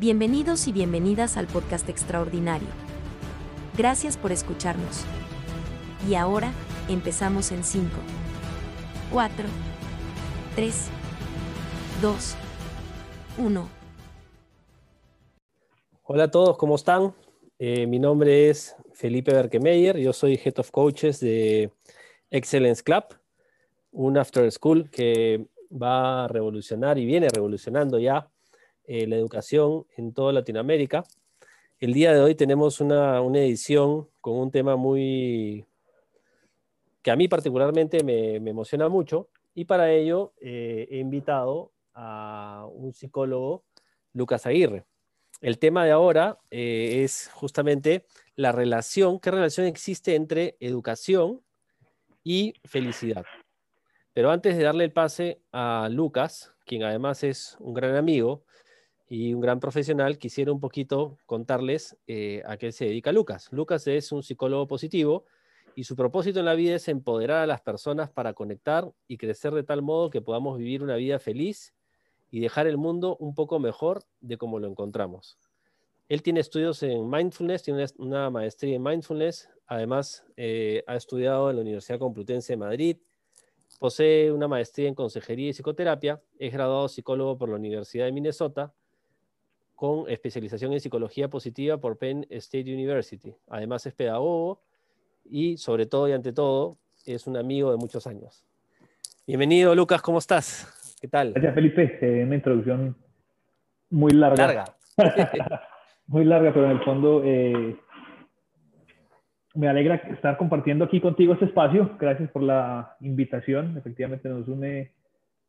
Bienvenidos y bienvenidas al podcast extraordinario. Gracias por escucharnos. Y ahora, empezamos en 5, 4, 3, 2, 1. Hola a todos, ¿cómo están? Eh, mi nombre es Felipe Berkemeyer, yo soy Head of Coaches de Excellence Club, un after school que va a revolucionar y viene revolucionando ya eh, la educación en toda Latinoamérica. El día de hoy tenemos una, edición con un tema muy que a mí particularmente me, emociona mucho y para ello eh, he invitado a un psicólogo, Lucas Aguirre. El tema de ahora eh, es justamente la relación, qué relación existe entre educación y felicidad. Pero antes de darle el pase a Lucas, quien además es un gran amigo, y un gran profesional, quisiera un poquito contarles eh, a qué se dedica Lucas. Lucas es un psicólogo positivo y su propósito en la vida es empoderar a las personas para conectar y crecer de tal modo que podamos vivir una vida feliz y dejar el mundo un poco mejor de como lo encontramos. Él tiene estudios en mindfulness, tiene una maestría en mindfulness, además eh, ha estudiado en la Universidad Complutense de Madrid, posee una maestría en consejería y psicoterapia, es graduado psicólogo por la Universidad de Minnesota, con especialización en psicología positiva por Penn State University. Además es pedagogo y sobre todo y ante todo es un amigo de muchos años. Bienvenido Lucas, ¿cómo estás? ¿Qué tal? Gracias Felipe, eh, una introducción muy larga. Larga. muy larga, pero en el fondo eh, me alegra estar compartiendo aquí contigo este espacio. Gracias por la invitación. Efectivamente nos une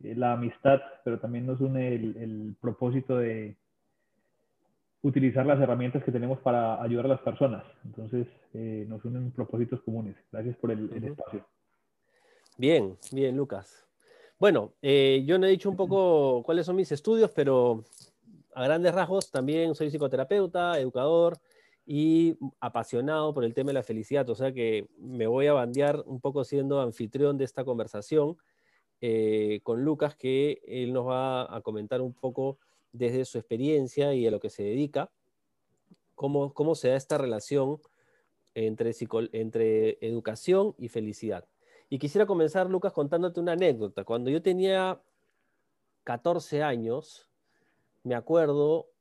eh, la amistad, pero también nos une el propósito de utilizar las herramientas que tenemos para ayudar a las personas. Entonces, eh, nos unen propósitos comunes. Gracias por el, espacio. Bien, bien, Lucas. Bueno, eh, yo no he dicho un poco cuáles son mis estudios, pero a grandes rasgos también soy psicoterapeuta, educador y apasionado por el tema de la felicidad. O sea que me voy a bandear un poco siendo anfitrión de esta conversación eh, con Lucas, que él nos va a comentar un poco desde su experiencia y a lo que se dedica, cómo, cómo se da esta relación entre, entre educación y felicidad. Y quisiera comenzar, Lucas, contándote una anécdota. Cuando yo tenía 14 años, me acuerdo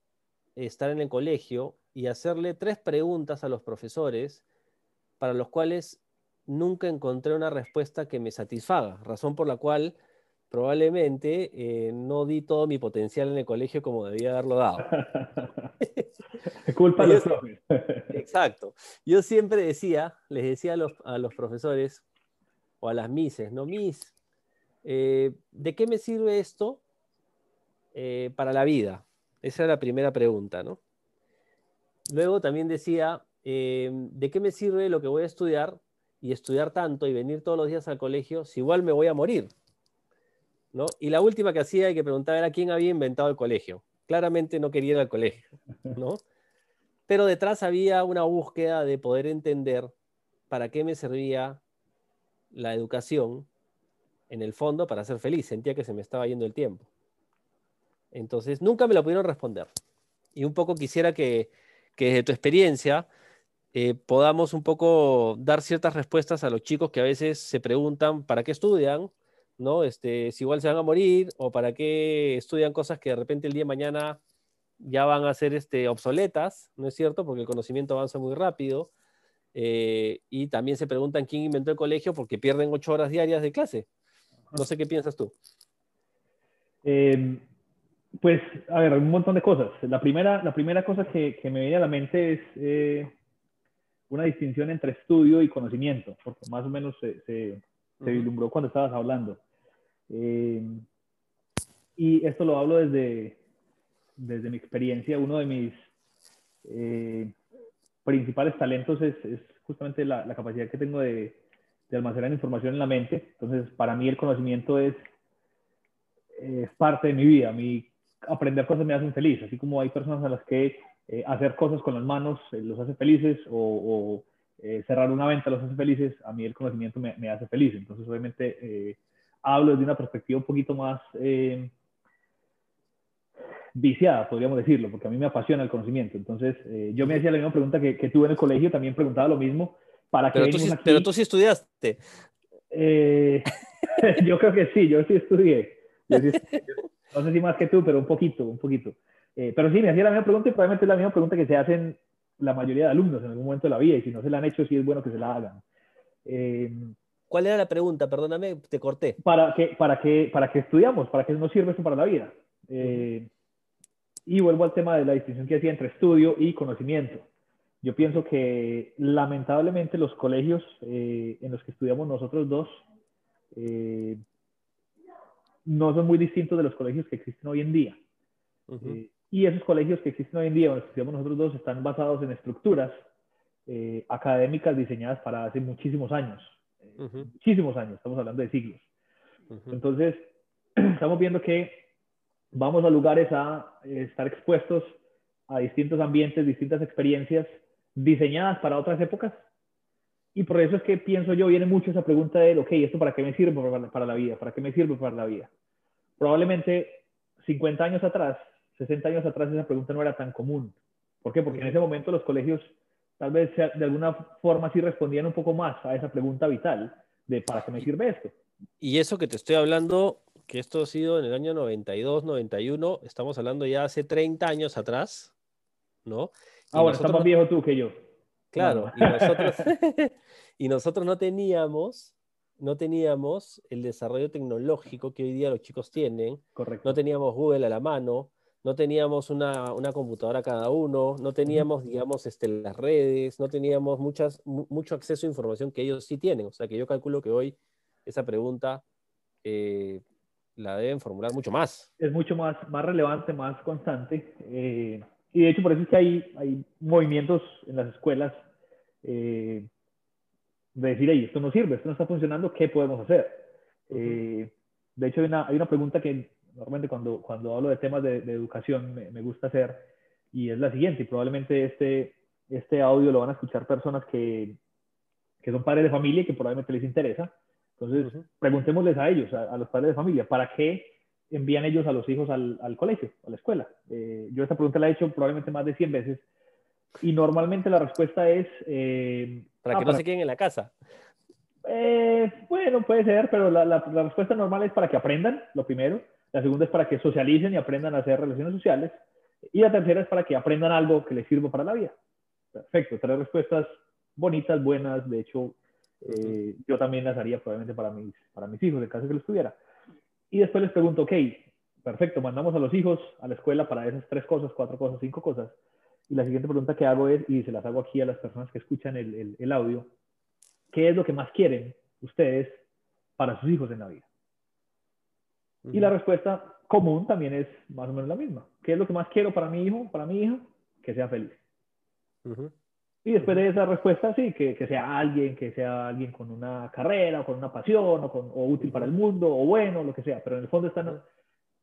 estar en el colegio y hacerle tres preguntas a los profesores para los cuales nunca encontré una respuesta que me satisfaga, razón por la cual probablemente eh, no di todo mi potencial en el colegio como debía haberlo dado. Culpa de los profes. Exacto. Yo siempre decía, les decía a los, profesores o a las mises, ¿no? Mis, eh, ¿de qué me sirve esto eh, para la vida? Esa era la primera pregunta, ¿no? Luego también decía, ¿de qué me sirve lo que voy a estudiar y estudiar tanto y venir todos los días al colegio si igual me voy a morir? Y la última que hacía y que preguntaba era quién había inventado el colegio. Claramente no quería ir al colegio, ¿no? Pero detrás había una búsqueda de poder entender para qué me servía la educación, en el fondo, para ser feliz. Sentía que se me estaba yendo el tiempo. Entonces, nunca me lo pudieron responder. Y un poco quisiera que, desde tu experiencia eh, podamos un poco dar ciertas respuestas a los chicos que a veces se preguntan para qué estudian ¿no? Este, si igual se van a morir o para qué estudian cosas que de repente el día de mañana ya van a ser este, obsoletas, ¿no es cierto? Porque el conocimiento avanza muy rápido. Eh, y también se preguntan quién inventó el colegio porque pierden ocho horas diarias de clase. No sé qué piensas tú. Em, pues, a ver, un montón de cosas. La primera, la primera cosa que, me viene a la mente es eh, una distinción entre estudio y conocimiento, porque más o menos se, se, se vislumbró cuando estabas hablando. Eh, y esto lo hablo desde, desde mi experiencia. Uno de mis eh, principales talentos es, es justamente la, la, capacidad que tengo de, de, almacenar información en la mente. Entonces, para mí el conocimiento es, es parte de mi vida. Mí aprender cosas me hacen feliz, así como hay personas a las que eh, hacer cosas con las manos los hace felices o, cerrar una venta los hace felices, a mí el conocimiento me, me hace feliz. Entonces, obviamente, hablo desde una perspectiva un poquito más, eh, viciada, podríamos decirlo, porque a mí me apasiona el conocimiento. Entonces, eh, yo me hacía la misma pregunta que, que tuve en el colegio, también preguntaba lo mismo. ¿Para pero, tú sí, pero tú sí estudiaste. Eh, yo creo que sí, yo sí estudié. no sé si más que tú, pero un poquito, un poquito. Pero sí, me hacía la misma pregunta y probablemente es la misma pregunta que se hacen la mayoría de alumnos en algún momento de la vida y si no se la han hecho, sí es bueno que se la hagan. Eh, ¿Cuál era la pregunta? Perdóname, te corté. ¿Para qué, para qué, para qué estudiamos? ¿Para qué nos sirve eso para la vida? Eh, y vuelvo al tema de la distinción que hacía entre estudio y conocimiento. Yo pienso que lamentablemente los colegios eh, en los que estudiamos nosotros dos no son muy distintos de los colegios que existen hoy en día. y esos colegios que existen hoy en día, donde estudiamos nosotros dos, están basados en estructuras académicas diseñadas para hace muchísimos años muchísimos años, estamos hablando de siglos. Entonces, estamos viendo que vamos a lugares a estar expuestos a distintos ambientes, distintas experiencias diseñadas para otras épocas. Y por eso es que pienso yo, viene mucho esa pregunta de, ok, ¿esto para qué me sirve para la vida? ¿Para qué me sirve para la vida? Probablemente 50 años atrás, 60 años atrás, esa pregunta no era tan común. ¿Por qué? Porque en ese momento los colegios tal vez de alguna forma sí respondían un poco más a esa pregunta vital de ¿para qué me sirve esto? Y eso que te estoy hablando, que esto ha sido en el año 92, 91, estamos hablando ya hace 30 años atrás, ¿no? ah, bueno, estás más viejo tú que yo. Claro, y, nosotros, y nosotros no teníamos no teníamos el desarrollo tecnológico que hoy día los chicos tienen. Correcto. No teníamos Google a la mano, no teníamos una, computadora cada uno, no teníamos, digamos, este, las redes, no teníamos muchas, mucho acceso a información que ellos sí tienen. O sea que yo calculo que hoy esa pregunta eh, la deben formular mucho más. Es mucho más, más relevante, más constante. Eh, y de hecho por eso es que hay, hay movimientos en las escuelas eh, de decir, hey, esto no sirve, esto no está funcionando, ¿qué podemos hacer? de hecho hay una, hay una pregunta que normalmente cuando, cuando hablo de temas de, educación me, gusta hacer, y es la siguiente, y probablemente este, este audio lo van a escuchar personas que, que son padres de familia y que probablemente les interesa. Entonces, preguntémosles a ellos, a, los padres de familia, ¿para qué envían ellos a los hijos al, al colegio, a la escuela? Eh, yo esta pregunta la he hecho probablemente más de 100 veces y normalmente la respuesta es... Eh, para que ah, no se queden en la casa. Eh, bueno, puede ser, pero la, la, respuesta normal es para que aprendan, lo primero. La segunda es para que socialicen y aprendan a hacer relaciones sociales. Y la tercera es para que aprendan algo que les sirva para la vida. Perfecto, tres respuestas bonitas, buenas. De hecho, eh, yo también las haría probablemente para mis, para mis hijos, en caso que lo estuviera. Y después les pregunto, ok, perfecto, mandamos a los hijos a la escuela para esas tres cosas, cuatro cosas, cinco cosas. Y la siguiente pregunta que hago es, y se las hago aquí a las personas que escuchan el, el, el audio, ¿qué es lo que más quieren ustedes para sus hijos en la vida? Y la respuesta común también es más o menos la misma. ¿Qué es lo que más quiero para mi hijo, para mi hija? Que sea feliz. Y después de esa respuesta, sí, que, que, sea alguien, que sea alguien con una carrera, o con una pasión, o, con, o útil para el mundo, o bueno, lo que sea. Pero en el fondo están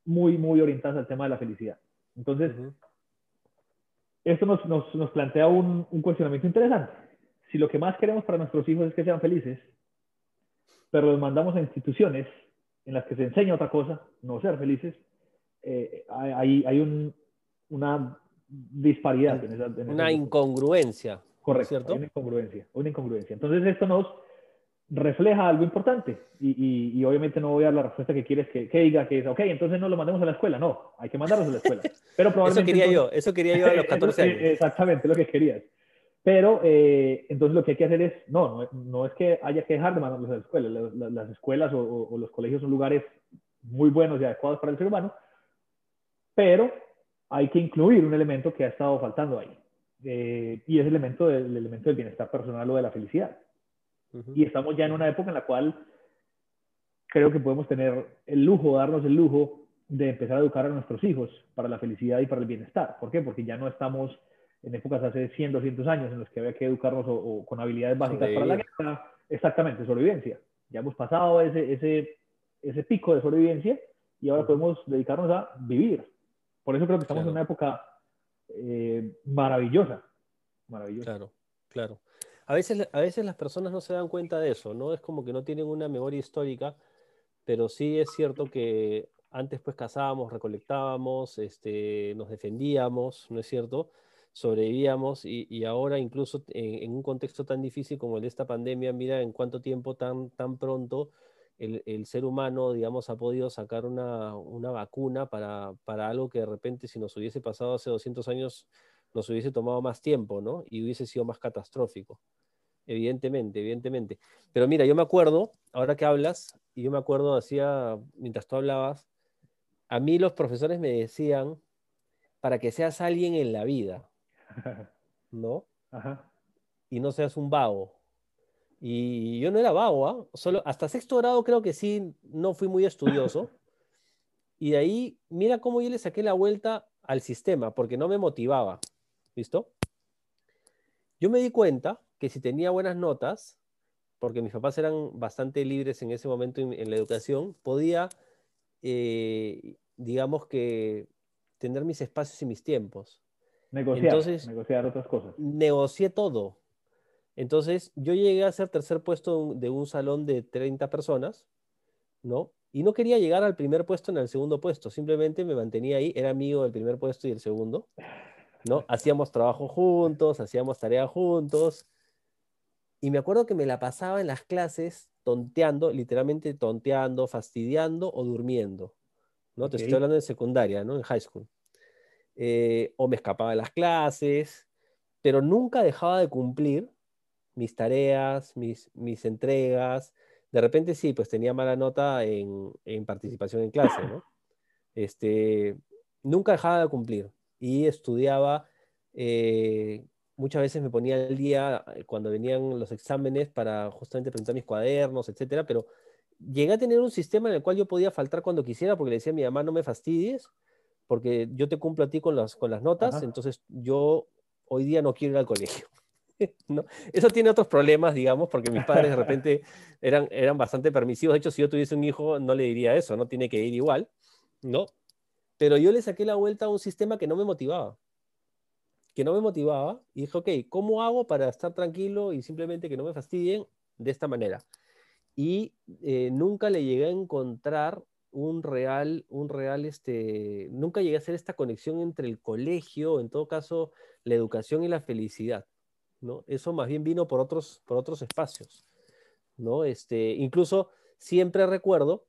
muy, muy orientadas al tema de la felicidad. Entonces, esto nos, nos, nos plantea un, un cuestionamiento interesante. Si lo que más queremos para nuestros hijos es que sean felices, pero los mandamos a instituciones en las que se enseña otra cosa, no ser felices, eh, hay, hay un, una disparidad. En esa, una incongruencia. Correcto, ¿cierto? una incongruencia, una incongruencia. Entonces esto nos refleja algo importante y, y, obviamente no voy a dar la respuesta que quieres que, que, diga que es, ok, entonces no lo mandemos a la escuela, no, hay que mandarlos a la escuela. Pero probablemente eso quería yo, eso quería yo a los 14 años. Exactamente, lo que querías. Pero eh, entonces lo que hay que hacer es, no, no, es que haya que dejar de mandarlos a la escuela. Las, escuelas o, los colegios son lugares muy buenos y adecuados para el ser humano, pero hay que incluir un elemento que ha estado faltando ahí. Eh, y es el elemento del, elemento del bienestar personal o de la felicidad. Y estamos ya en una época en la cual creo que podemos tener el lujo, darnos el lujo de empezar a educar a nuestros hijos para la felicidad y para el bienestar. ¿Por qué? Porque ya no estamos en épocas hace 100, 200 años en los que había que educarnos o, con habilidades básicas para la guerra, exactamente, sobrevivencia. Ya hemos pasado ese, ese, ese pico de sobrevivencia y ahora podemos dedicarnos a vivir. Por eso creo que estamos en una época eh, maravillosa, maravillosa. Claro, claro. A veces, a veces las personas no se dan cuenta de eso, ¿no? Es como que no tienen una memoria histórica, pero sí es cierto que Antes pues cazábamos, recolectábamos, este, nos defendíamos, ¿no es cierto? Sobrevivíamos y, ahora incluso en, un contexto tan difícil como el de esta pandemia, mira en cuánto tiempo tan, tan pronto el, ser humano, digamos, ha podido sacar una, vacuna para, para, algo que de repente si nos hubiese pasado hace 200 años nos hubiese tomado más tiempo, ¿no? Y hubiese sido más catastrófico. Evidentemente, evidentemente. Pero mira, yo me acuerdo, ahora que hablas, y yo me acuerdo, hacía, mientras tú hablabas, a mí los profesores me decían, para que seas alguien en la vida, ¿no? Y no seas un vago. Y yo no era vago, ¿ah? Solo hasta sexto grado creo que sí, no fui muy estudioso. Y de ahí, mira cómo yo le saqué la vuelta al sistema, porque no me motivaba. ¿Listo? Yo me di cuenta que si tenía buenas notas, porque mis papás eran bastante libres en ese momento en, la educación, podía, eh, digamos que, tener mis espacios y mis tiempos. Negociar, Entonces, negociar otras cosas. Negocié todo. Entonces, yo llegué a ser tercer puesto de un salón de 30 personas, ¿no? Y no quería llegar al primer puesto en el segundo puesto, simplemente me mantenía ahí, era amigo del primer puesto y el segundo, ¿no? Hacíamos trabajo juntos, hacíamos tareas juntos, y me acuerdo que me la pasaba en las clases tonteando, literalmente tonteando, fastidiando o durmiendo, ¿no? Te estoy hablando de secundaria, ¿no? En high school. Eh, o me escapaba de las clases, pero nunca dejaba de cumplir mis tareas, mis, mis entregas. De repente sí, pues tenía mala nota en, en participación en clase, ¿no? Este, nunca dejaba de cumplir y estudiaba. Eh, muchas veces me ponía al día eh, cuando venían los exámenes para justamente presentar mis cuadernos, etcétera, pero llegué a tener un sistema en el cual yo podía faltar cuando quisiera porque le decía a mi mamá no me fastidies porque yo te cumplo a ti con las, con las notas, entonces yo hoy día no quiero ir al colegio. ¿no? Eso tiene otros problemas, digamos, porque mis padres de repente eran, eran bastante permisivos. De hecho, si yo tuviese un hijo, no le diría eso, no tiene que ir igual, ¿no? Pero yo le saqué la vuelta a un sistema que no me motivaba. Que no me motivaba y dije, ok, ¿cómo hago para estar tranquilo y simplemente que no me fastidien de esta manera? Y eh, nunca le llegué a encontrar un real, un real, este, nunca llegué a hacer esta conexión entre el colegio, en todo caso, la educación y la felicidad. ¿no? Eso más bien vino por otros, por otros espacios, ¿no? Este, incluso siempre recuerdo,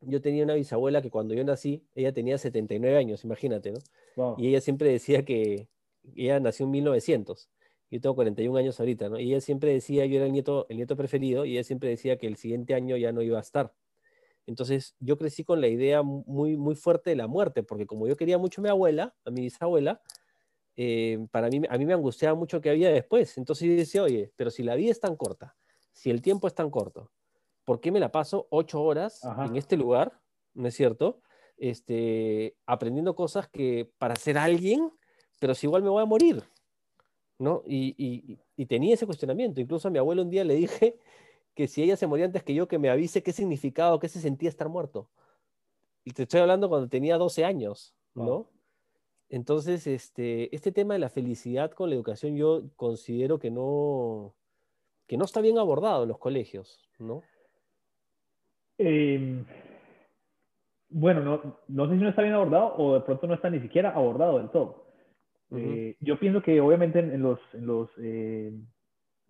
yo tenía una bisabuela que cuando yo nací, ella tenía 79 años, imagínate, ¿no? Y ella siempre decía que ella nació en 1900. Yo tengo 41 años ahorita, ¿no? Y ella siempre decía, yo era el nieto, el nieto preferido, y ella siempre decía que el siguiente año ya no iba a estar. Entonces yo crecí con la idea muy, muy fuerte de la muerte, porque como yo quería mucho a mi abuela, a mi bisabuela, eh, para mí, a mí me angustiaba mucho que había después. Entonces yo decía, oye, pero si la vida es tan corta, si el tiempo es tan corto, ¿por qué me la paso ocho horas en este lugar? ¿No es cierto? Este, aprendiendo cosas que para ser alguien, pero si igual me voy a morir. ¿no? Y, y, tenía ese cuestionamiento. Incluso a mi abuelo un día le dije que si ella se moría antes que yo, que me avise qué significaba qué se sentía estar muerto. Y te estoy hablando cuando tenía 12 años, ¿no? Entonces, este, este tema de la felicidad con la educación yo considero que no, que no está bien abordado en los colegios, ¿no? Em, bueno, no, no, sé si no está bien abordado o de pronto no está ni siquiera abordado del todo. Eh, yo pienso que obviamente en, los, en los eh,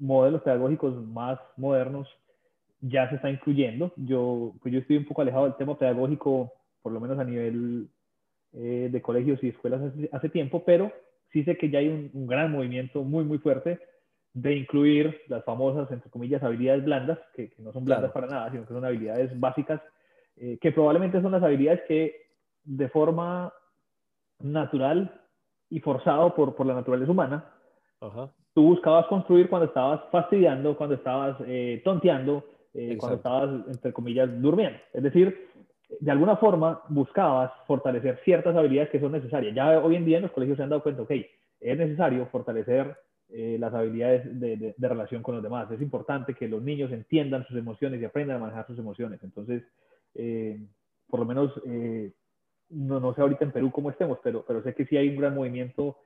modelos pedagógicos más modernos ya se está incluyendo. Yo, pues yo estoy un poco alejado del tema pedagógico, por lo menos a nivel eh, de colegios y escuelas hace, tiempo, pero sí sé que ya hay un, gran movimiento muy, muy fuerte de incluir las famosas, entre comillas, habilidades blandas, que, no son blandas para nada, sino que son habilidades básicas, eh, que probablemente son las habilidades que de forma natural y forzado por, por la naturaleza humana, tú buscabas construir cuando estabas fastidiando, cuando estabas eh, tonteando, cuando estabas, entre comillas, durmiendo. Es decir, de alguna forma buscabas fortalecer ciertas habilidades que son necesarias. Ya hoy en día en los colegios se han dado cuenta, ok, es necesario fortalecer eh, las habilidades de, relación con los demás. Es importante que los niños entiendan sus emociones y aprendan a manejar sus emociones. Entonces, eh, por lo menos, eh, no, no, sé ahorita en Perú cómo estemos, pero, pero sé que sí hay un gran movimiento,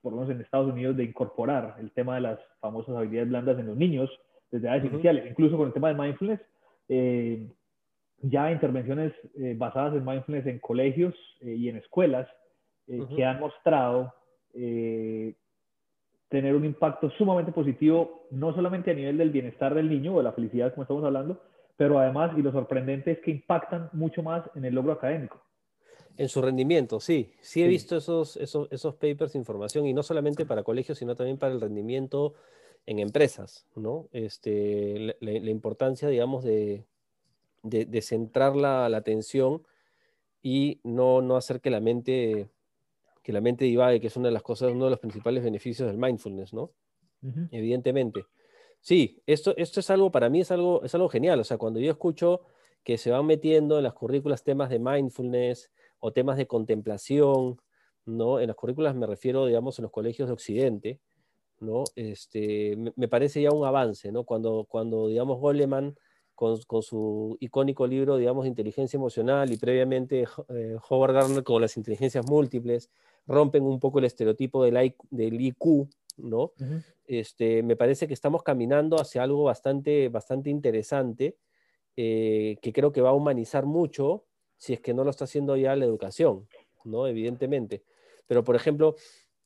por lo menos en Estados Unidos, de incorporar el tema de las famosas habilidades blandas en los niños desde edades iniciales, incluso con el tema de mindfulness. Ya intervenciones eh, basadas en mindfulness en colegios eh, y en escuelas que han mostrado tener un impacto sumamente positivo, no solamente a nivel del bienestar del niño o de la felicidad, como estamos hablando, pero además, y lo sorprendente es que impactan mucho más en el logro académico. En su rendimiento, sí. Sí he visto esos, esos, esos papers de información y no solamente para colegios, sino también para el rendimiento en empresas, ¿no? Este, la, importancia, digamos, de, de, centrar la, la, atención y no, no hacer que la mente que la mente divague, que es una de las cosas, uno de los principales beneficios del mindfulness, ¿no? Evidentemente. Sí, esto, esto es algo, para mí es algo, es algo genial. O sea, cuando yo escucho que se van metiendo en las currículas temas de mindfulness o temas de contemplación, ¿no? En las currículas me refiero, digamos, en los colegios de Occidente, ¿no? Este, me, parece ya un avance, ¿no? Cuando, cuando digamos, Goleman, con, con su icónico libro, digamos, Inteligencia Emocional y previamente eh, Howard Gardner con las inteligencias múltiples, rompen un poco el estereotipo del, del IQ, ¿no? este, me parece que estamos caminando hacia algo bastante, bastante interesante, eh, que creo que va a humanizar mucho, si es que no lo está haciendo ya la educación, ¿no? Evidentemente. Pero, por ejemplo,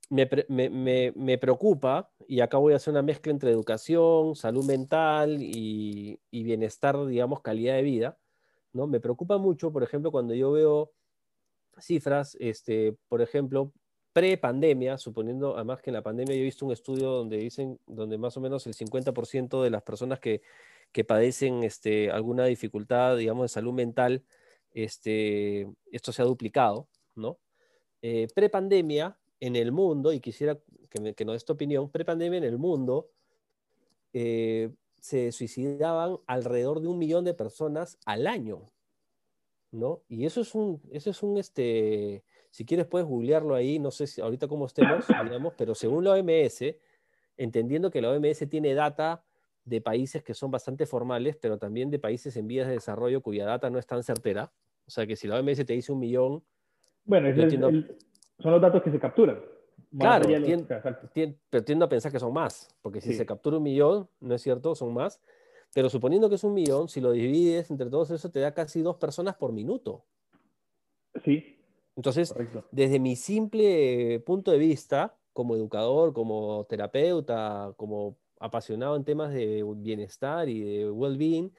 me, me, me, preocupa, y acá voy a hacer una mezcla entre educación, salud mental y, y, bienestar, digamos, calidad de vida, ¿no? Me preocupa mucho, por ejemplo, cuando yo veo cifras, este, por ejemplo, pre-pandemia, suponiendo además que en la pandemia yo he visto un estudio donde dicen, donde más o menos el 50% de las personas que, que padecen este, alguna dificultad, digamos, de salud mental, este, esto se ha duplicado, ¿no? Eh, pre-pandemia en el mundo, y quisiera que, me, que nos des tu opinión, pre-pandemia en el mundo eh, se suicidaban alrededor de un millón de personas al año, ¿no? Y eso es un, eso es un, este, si quieres puedes googlearlo ahí, no sé si ahorita cómo estemos, digamos, pero según la OMS, entendiendo que la OMS tiene data de países que son bastante formales, pero también de países en vías de desarrollo cuya data no es tan certera. O sea que si la OMS te dice un millón... Bueno, son los datos que se capturan. Claro, pero tiendo a pensar que son más, porque si se captura un millón, no es cierto, son más. Pero suponiendo que es un millón, si lo divides entre todos eso, te da casi dos personas por minuto. Sí. Entonces, desde mi simple punto de vista, como educador, como terapeuta, como apasionado en temas de bienestar y de well-being,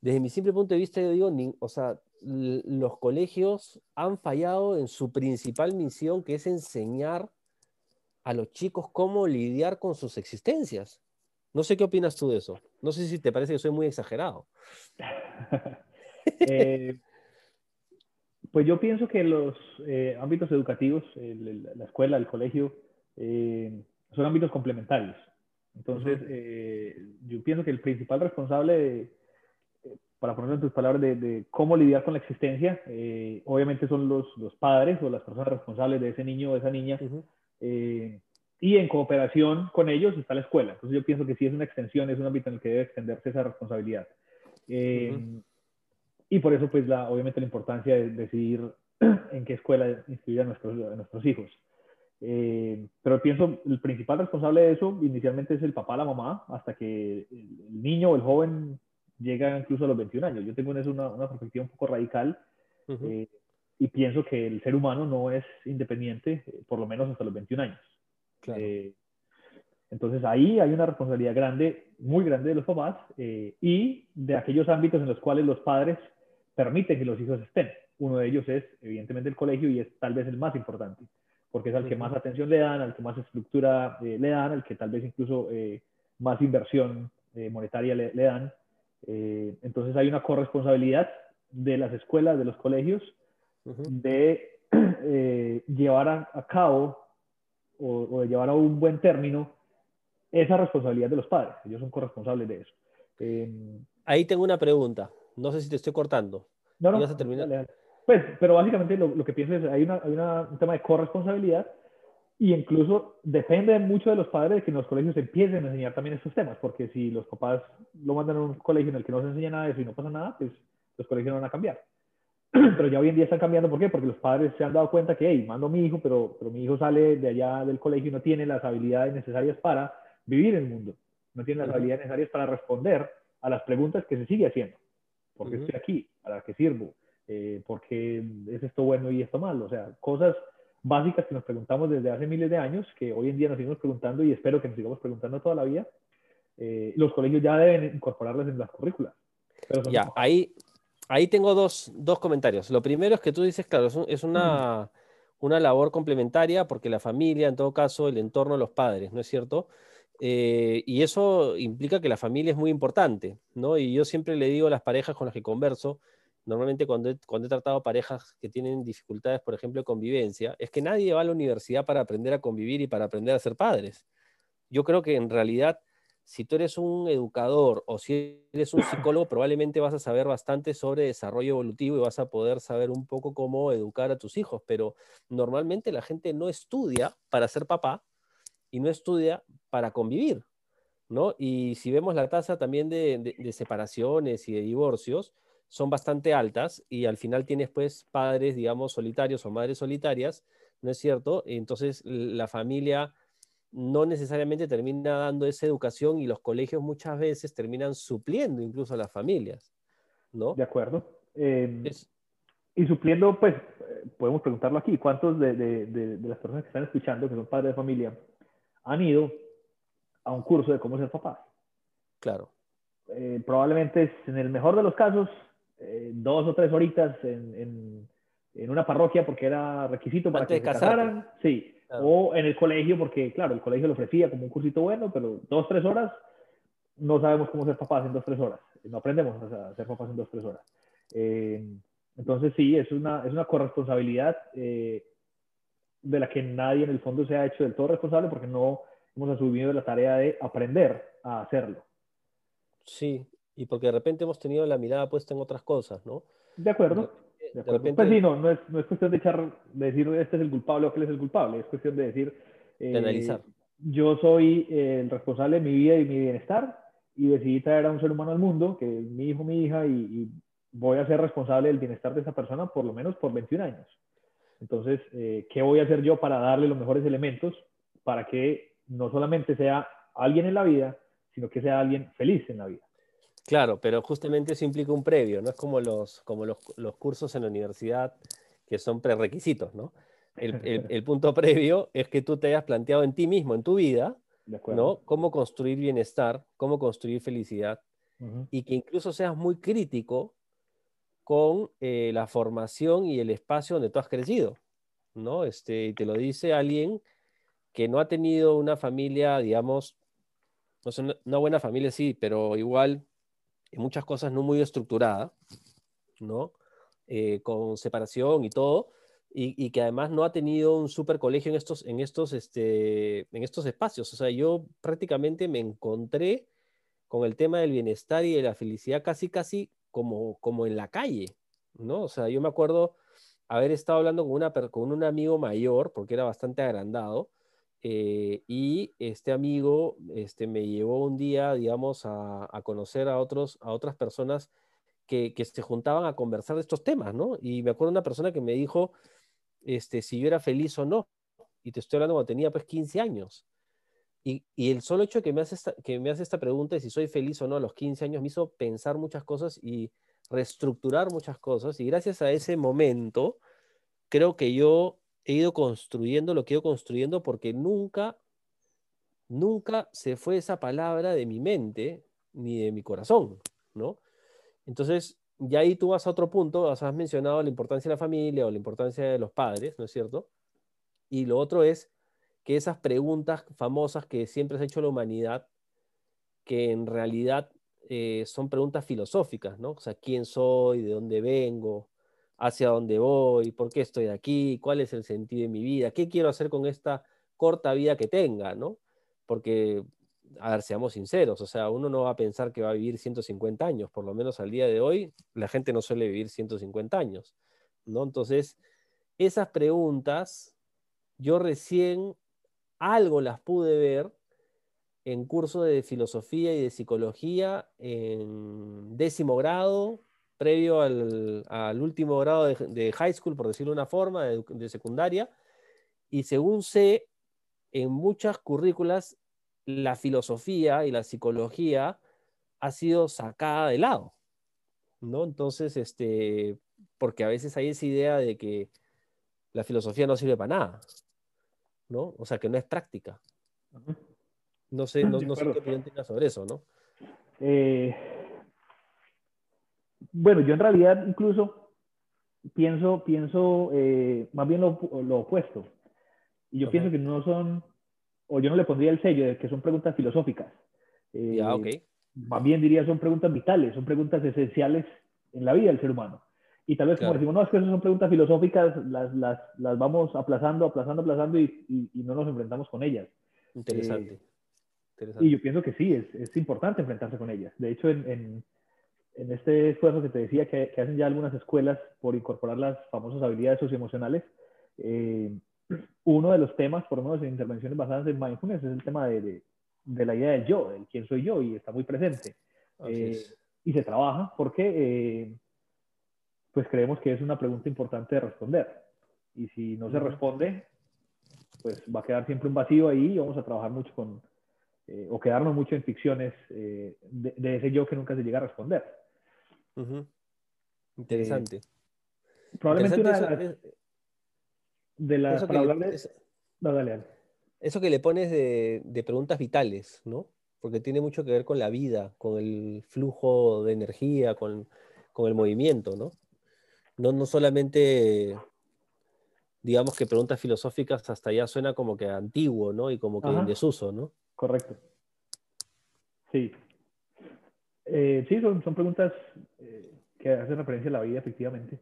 desde mi simple punto de vista, yo digo, o sea, los colegios han fallado en su principal misión, que es enseñar a los chicos cómo lidiar con sus existencias. No sé qué opinas tú de eso. No sé si te parece que soy muy exagerado. Eh, pues yo pienso que los eh, ámbitos educativos, la escuela, el colegio, eh, son ámbitos complementarios. Entonces, yo pienso que el principal responsable, para ponerlo en tus palabras, de, cómo lidiar con la existencia, obviamente son los, los, padres o las personas responsables de ese niño o de esa niña y en cooperación con ellos está la escuela. Entonces yo pienso que sí es una extensión, es un ámbito en el que debe extenderse esa responsabilidad. Eh, y por eso, pues, la, obviamente la importancia de decidir en qué escuela inscribir a nuestros, nuestros hijos. Eh, pero pienso, el principal responsable de eso inicialmente es el papá, la mamá, hasta que el niño o el joven llega incluso a los 21 años. Yo tengo en eso una, una perspectiva un poco radical eh, y pienso que el ser humano no es independiente, por lo menos hasta los 21 años. Eh, entonces ahí hay una responsabilidad grande, muy grande de los papás eh, y de aquellos ámbitos en los cuales los padres permiten que los hijos estén. Uno de ellos es evidentemente el colegio y es tal vez el más importante, porque es al que más atención le dan, al que más estructura eh, le dan, al que tal vez incluso más inversión monetaria le, dan. entonces hay una corresponsabilidad de las escuelas, de los colegios, de llevar a cabo o, de llevar a un buen término esa responsabilidad de los padres. Ellos son corresponsables de eso. Em, Ahí tengo una pregunta. No sé si te estoy cortando. No, no. Pues, pero básicamente lo, lo, que pienso es, hay, una, hay una, un tema de corresponsabilidad y incluso depende mucho de los padres de que en los colegios empiecen a enseñar también estos temas, porque si los papás lo mandan a un colegio en el que no se enseña nada de eso y no pasa nada, pues los colegios no van a cambiar. pero ya hoy en día están cambiando. ¿Por qué? Porque los padres se han dado cuenta que, hey, mando a mi hijo, pero, pero mi hijo sale de allá del colegio y no tiene las habilidades necesarias para vivir el mundo. No tiene las habilidades necesarias para responder a las preguntas que se sigue haciendo. ¿Por qué estoy aquí? ¿Para qué sirvo? Eh, ¿Por qué es esto bueno y esto malo? O sea, cosas básicas que nos preguntamos desde hace miles de años, que hoy en día nos seguimos preguntando y espero que nos sigamos preguntando toda la vida. Eh, los colegios ya deben incorporarlas en las currículas. ya, ahí, ahí tengo dos, dos, comentarios. Lo primero es que tú dices, claro, es, una, una labor complementaria porque la familia, en todo caso, el entorno de los padres, ¿no es cierto? Eh, y eso implica que la familia es muy importante, ¿no? Y yo siempre le digo a las parejas con las que converso, normalmente cuando he, tratado parejas que tienen dificultades, por ejemplo, de convivencia, es que nadie va a la universidad para aprender a convivir y para aprender a ser padres. Yo creo que en realidad, si tú eres un educador o si eres un psicólogo, probablemente vas a saber bastante sobre desarrollo evolutivo y vas a poder saber un poco cómo educar a tus hijos, pero normalmente la gente no estudia para ser papá y no estudia para convivir, ¿no? Y si vemos la tasa también de, separaciones y de divorcios, son bastante altas y al final tienes pues padres, digamos, solitarios o madres solitarias, ¿no es cierto? Entonces la familia no necesariamente termina dando esa educación y los colegios muchas veces terminan supliendo incluso a las familias, ¿no? De acuerdo. Em, y supliendo, pues, podemos preguntarlo aquí, ¿cuántos de, de, las personas que están escuchando, que son padres de familia, han ido a un curso de cómo ser papás. Claro. Eh, probablemente en el mejor de los casos, eh, dos o tres horitas en, en, en, una parroquia porque era requisito para que se casaran. Sí. O en el colegio porque, claro, el colegio lo ofrecía como un cursito bueno, pero dos, tres horas, no sabemos cómo ser papás en dos, tres horas. No aprendemos a ser papás en dos, tres horas. Eh, entonces, sí, es una, es una corresponsabilidad de la que nadie en el fondo se ha hecho del todo responsable porque no hemos asumido la tarea de aprender a hacerlo. Sí, y porque de repente hemos tenido la mirada puesta en otras cosas, ¿no? De acuerdo. De, repente... Pues sí, no, no es, no es, cuestión de echar, de decir este es el culpable o aquel es el culpable, es cuestión de decir... de analizar. Eh, yo soy el responsable de mi vida y mi bienestar y decidí traer a un ser humano al mundo, que es mi hijo, mi hija, y, y voy a ser responsable del bienestar de esa persona por lo menos por 21 años. Entonces, eh, ¿qué voy a hacer yo para darle los mejores elementos para que no solamente sea alguien en la vida, sino que sea alguien feliz en la vida? Claro, pero justamente eso implica un previo, no es como los, como los, los cursos en la universidad que son prerequisitos, ¿no? El, el, punto previo es que tú te hayas planteado en ti mismo, en tu vida, ¿no? Cómo construir bienestar, cómo construir felicidad, y que incluso seas muy crítico con eh, la formación y el espacio donde tú has crecido, ¿no? Este, y te lo dice alguien que no ha tenido una familia, digamos, no sé, una buena familia sí, pero igual en muchas cosas no muy estructurada, ¿no? Eh, con separación y todo, y, que además no ha tenido un super colegio en estos, en, estos, este, en estos espacios. O sea, yo prácticamente me encontré con el tema del bienestar y de la felicidad casi, casi como, como en la calle, ¿no? O sea, yo me acuerdo haber estado hablando con, una, con un amigo mayor, porque era bastante agrandado, eh, y este amigo este, me llevó un día, digamos, a, conocer a, otros, a otras personas que, que, se juntaban a conversar de estos temas, ¿no? Y me acuerdo una persona que me dijo este, si yo era feliz o no, y te estoy hablando cuando tenía pues 15 años. Y, el solo hecho que me, hace esta, que me hace esta pregunta de si soy feliz o no a los 15 años me hizo pensar muchas cosas y reestructurar muchas cosas. Y gracias a ese momento, creo que yo he ido construyendo lo que he construyendo porque nunca, nunca se fue esa palabra de mi mente ni de mi corazón, ¿no? Entonces, ya ahí tú vas a otro punto, has mencionado la importancia de la familia o la importancia de los padres, ¿no es cierto? Y lo otro es que esas preguntas famosas que siempre ha hecho la humanidad, que en realidad eh, son preguntas filosóficas, ¿no? O sea, ¿quién soy? ¿De dónde vengo? ¿Hacia dónde voy? ¿Por qué estoy aquí? ¿Cuál es el sentido de mi vida? ¿Qué quiero hacer con esta corta vida que tenga, ¿no? Porque, a ver, seamos sinceros, o sea, uno no va a pensar que va a vivir 150 años, por lo menos al día de hoy, la gente no suele vivir 150 años, ¿no? Entonces, esas preguntas, yo recién algo las pude ver en curso de filosofía y de psicología en décimo grado, previo al, último grado de, high school, por decirlo de una forma, de, secundaria. Y según sé, en muchas currículas la filosofía y la psicología ha sido sacada de lado. ¿no? Entonces, este, porque a veces hay esa idea de que la filosofía no sirve para nada, ¿no? O sea, que no es práctica. No sé, no, no sé qué opinión tengas sobre eso, ¿no? Eh, bueno, yo en realidad incluso pienso, pienso eh, más bien lo, opuesto. Y yo pienso que no son, o yo no le pondría el sello de que son preguntas filosóficas. Eh, ya, ok. Más bien diría son preguntas vitales, son preguntas esenciales en la vida del ser humano. Y tal vez como decimos, no, es que esas son preguntas filosóficas, las, las, las vamos aplazando, aplazando, aplazando y, y, no nos enfrentamos con ellas. Interesante. Eh, Interesante. Y yo pienso que sí, es, es, importante enfrentarse con ellas. De hecho, en, en, en este esfuerzo que te decía que, que, hacen ya algunas escuelas por incorporar las famosas habilidades socioemocionales, eh, uno de los temas, por lo menos en intervenciones basadas en mindfulness, es el tema de, de, la idea del yo, del quién soy yo, y está muy presente. Eh, y se trabaja porque pues creemos que es una pregunta importante de responder. Y si no se responde, pues va a quedar siempre un vacío ahí y vamos a trabajar mucho con, eh, o quedarnos mucho en ficciones eh, de, ese yo que nunca se llega a responder. Interesante. Eh, probablemente una de las... De, Eso que le pones de, de preguntas vitales, ¿no? Porque tiene mucho que ver con la vida, con el flujo de energía, con, con el movimiento, ¿no? no, no solamente, digamos que preguntas filosóficas hasta ya suena como que antiguo, ¿no? Y como que en desuso, ¿no? Correcto. Sí. Eh, sí, son, son preguntas eh, que hacen referencia a la vida, efectivamente.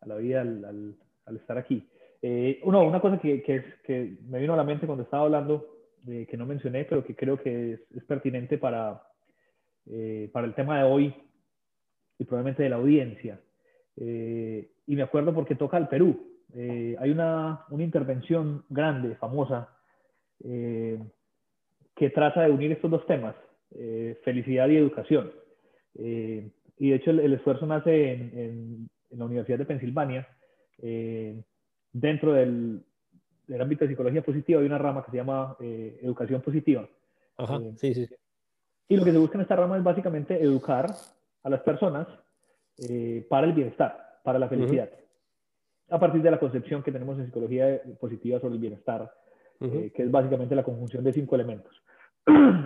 A la vida al, al, estar aquí. Eh, una cosa que, que, que, me vino a la mente cuando estaba hablando, que no mencioné, pero que creo que es, es pertinente para, para el tema de hoy y probablemente de la audiencia, eh, y me acuerdo porque toca al Perú. Eh, hay una, una, intervención grande, famosa, eh, que trata de unir estos dos temas, felicidad y educación. y de hecho el, esfuerzo nace en, en, la Universidad de Pensilvania. dentro del, del, ámbito de psicología positiva hay una rama que se llama educación positiva. Ajá, sí, sí, sí. Y lo que se busca en esta rama es básicamente educar a las personas eh, para el bienestar, para la felicidad. A partir de la concepción que tenemos en psicología positiva sobre el bienestar, eh, que es básicamente la conjunción de cinco elementos.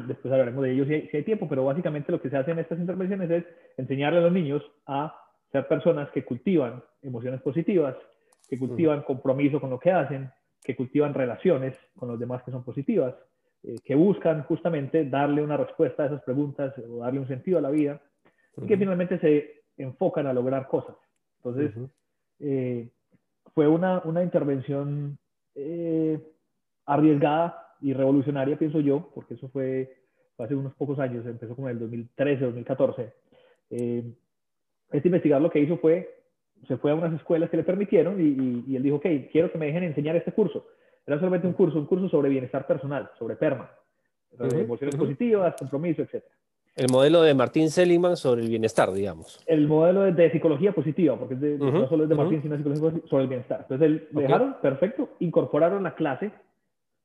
Después hablaremos de ellos si hay, tiempo, pero básicamente lo que se hace en estas intervenciones es enseñarle a los niños a ser personas que cultivan emociones positivas, que cultivan compromiso con lo que hacen, que cultivan relaciones con los demás que son positivas, eh, que buscan justamente darle una respuesta a esas preguntas o darle un sentido a la vida, y que finalmente se enfocan a lograr cosas. Entonces, eh, fue una, una intervención eh, arriesgada y revolucionaria, pienso yo, porque eso fue, hace unos pocos años, empezó como en el 2013, 2014. Eh, este investigador lo que hizo fue, se fue a unas escuelas que le permitieron y, y, él dijo, ok, quiero que me dejen enseñar este curso. Era solamente un curso, un curso sobre bienestar personal, sobre PERMA, emociones positivas, compromiso, etcétera. El modelo de Martín Seligman sobre el bienestar, digamos. El modelo de, psicología positiva, porque no solo es de Martín, sino psicología sobre el bienestar. Entonces, el, dejaron, perfecto, incorporaron la clase.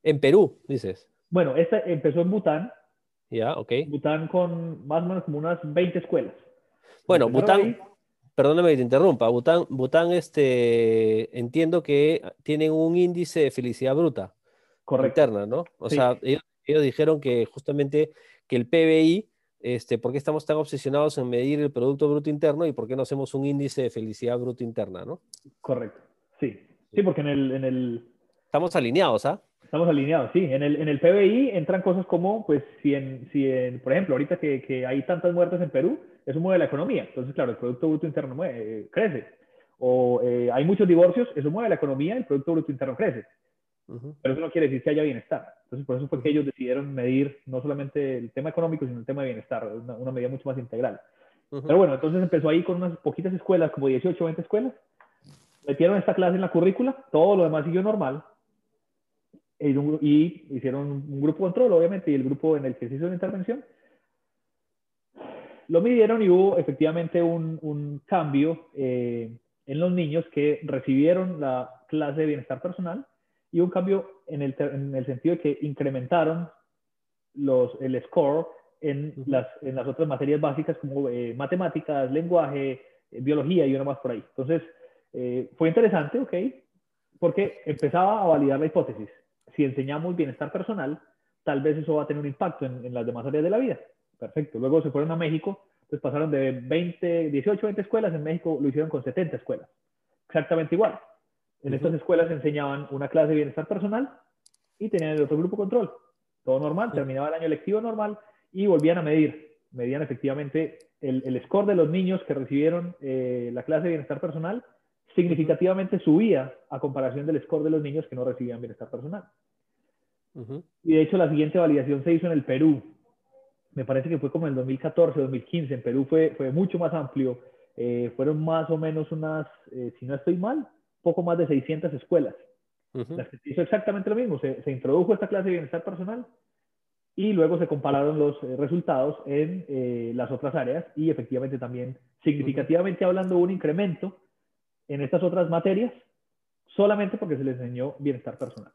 En Perú, dices. Bueno, esta empezó en Bután. Ya, ok. Bután con más o menos como unas 20 escuelas. Bueno, Bután, perdóname que te interrumpa, Bután, Bután este, entiendo que tienen un índice de felicidad bruta. Correcto. Interna, ¿no? O sea, ellos, ellos dijeron que justamente que el PBI este, ¿por qué estamos tan obsesionados en medir el Producto Bruto Interno y por qué no hacemos un índice de felicidad bruto interna, ¿no? Correcto, sí. Sí, porque en el... En el... Estamos alineados, ¿ah? Estamos alineados, sí. En el, en el PBI entran cosas como, pues, si en, si en por ejemplo, ahorita que, que hay tantas muertes en Perú, eso mueve la economía. Entonces, claro, el Producto Bruto Interno mueve, crece. O eh, hay muchos divorcios, eso mueve la economía, el Producto Bruto Interno crece. Pero eso no quiere decir que haya bienestar. Entonces, por eso fue que ellos decidieron medir no solamente el tema económico, sino el tema de bienestar, una, medida mucho más integral. Pero bueno, entonces empezó ahí con unas poquitas escuelas, como 18 o 20 escuelas. Metieron esta clase en la currícula, todo lo demás siguió normal. E y hicieron un grupo control, obviamente, y el grupo en el que se hizo la intervención. Lo midieron y hubo efectivamente un, un cambio eh, en los niños que recibieron la clase de bienestar personal y un cambio en el, en el sentido de que incrementaron los, el score en, las, en las otras materias básicas como eh, matemáticas, lenguaje, eh, biología y una más por ahí. Entonces, eh, fue interesante, ¿ok? Porque empezaba a validar la hipótesis. Si enseñamos bienestar personal, tal vez eso va a tener un impacto en, en las demás áreas de la vida. Perfecto. Luego se fueron a México, entonces pasaron de 20, 18, 20 escuelas, en México lo hicieron con 70 escuelas. Exactamente igual. En estas escuelas enseñaban una clase de bienestar personal y tenían el otro grupo control. Todo normal, terminaba el año lectivo normal y volvían a medir. Medían efectivamente el, el score de los niños que recibieron eh, la clase de bienestar personal significativamente subía a comparación del score de los niños que no recibían bienestar personal. Y de hecho la siguiente validación se hizo en el Perú. Me parece que fue como en el 2014, 2015. En Perú fue, fue mucho más amplio. Eh, fueron más o menos unas, eh, si no estoy mal, poco más de 600 escuelas. Las que hizo exactamente lo mismo. Se, se, introdujo esta clase de bienestar personal y luego se compararon los eh, resultados en las otras áreas y efectivamente también significativamente hablando un incremento en estas otras materias solamente porque se les enseñó bienestar personal.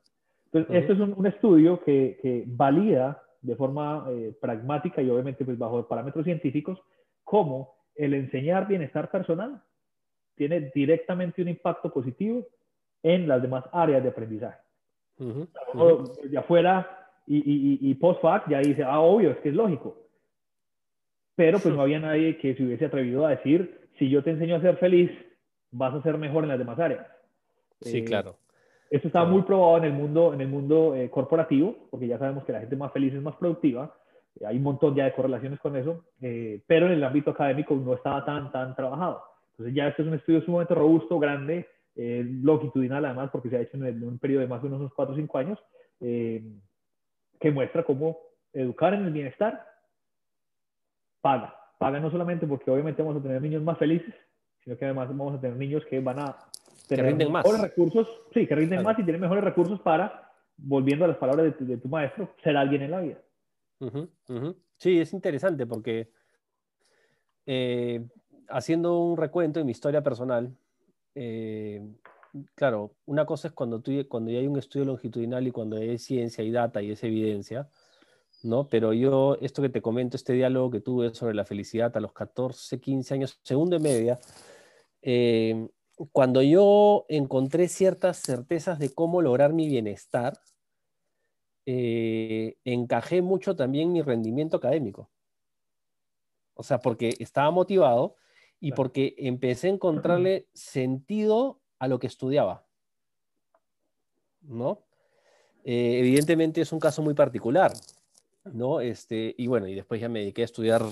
Entonces, esto es un, un estudio que, que, valida de forma eh, pragmática y obviamente pues bajo parámetros científicos cómo el enseñar bienestar personal tiene directamente un impacto positivo en las demás áreas de aprendizaje. Uh -huh. De afuera y, y, y post-fact ya dice, ah, obvio, es que es lógico. Pero pues no había nadie que se hubiese atrevido a decir, si yo te enseño a ser feliz, vas a ser mejor en las demás áreas. Sí, eh, claro. Esto está muy probado en el mundo, en el mundo eh, corporativo, porque ya sabemos que la gente más feliz es más productiva. Eh, hay un montón ya de correlaciones con eso, eh, pero en el ámbito académico no estaba tan, tan trabajado. Entonces ya este es un estudio sumamente robusto, grande, eh, longitudinal además, porque se ha hecho en, el, en, un periodo de más menos unos 4 o 5 años, eh, que muestra cómo educar en el bienestar paga. Paga no solamente porque obviamente vamos a tener niños más felices, sino que además vamos a tener niños que van a tener que rinden mejores más. recursos, sí, que rinden claro. más y tienen mejores recursos para, volviendo a las palabras de tu, de tu maestro, ser alguien en la vida. Uh -huh, uh -huh. Sí, es interesante porque eh, haciendo un recuento en mi historia personal, eh, claro, una cosa es cuando, tú, cuando ya hay un estudio longitudinal y cuando hay ciencia y data y es evidencia, ¿no? Pero yo, esto que te comento, este diálogo que tuve sobre la felicidad a los 14, 15 años, segundo y media, eh, cuando yo encontré ciertas certezas de cómo lograr mi bienestar, eh, encajé mucho también mi rendimiento académico. O sea, porque estaba motivado y porque empecé a encontrarle sentido a lo que estudiaba. ¿No? Eh, evidentemente es un caso muy particular, ¿no? Este, y bueno, y después ya me dediqué a estudiar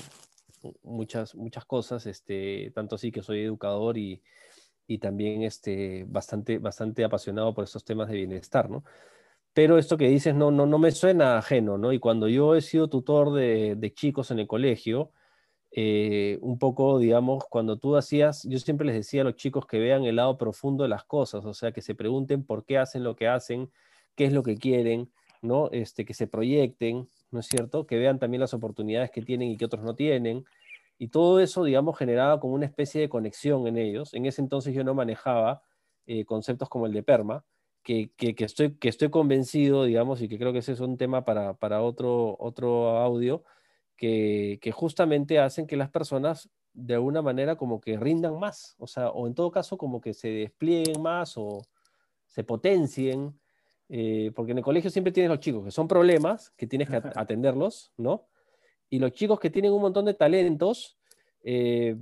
muchas, muchas cosas, este, tanto así que soy educador y, y también este, bastante, bastante apasionado por estos temas de bienestar, ¿no? Pero esto que dices no, no, no me suena ajeno, ¿no? Y cuando yo he sido tutor de, chicos en el colegio, eh, un poco, digamos, cuando tú hacías, yo siempre les decía a los chicos que vean el lado profundo de las cosas, o sea, que se pregunten por qué hacen lo que hacen, qué es lo que quieren, ¿no? Este, que se proyecten, ¿no es cierto? Que vean también las oportunidades que tienen y que otros no tienen. Y todo eso, digamos, generaba como una especie de conexión en ellos. En ese entonces yo no manejaba eh, conceptos como el de PERMA, que, que, que, estoy, que estoy convencido, digamos, y que creo que ese es un tema para, para otro, otro audio, que, que, justamente hacen que las personas de alguna manera como que rindan más, o sea, o en todo caso como que se desplieguen más o se potencien, eh, porque en el colegio siempre tienes los chicos que son problemas, que tienes que atenderlos, ¿no? Y los chicos que tienen un montón de talentos, eh,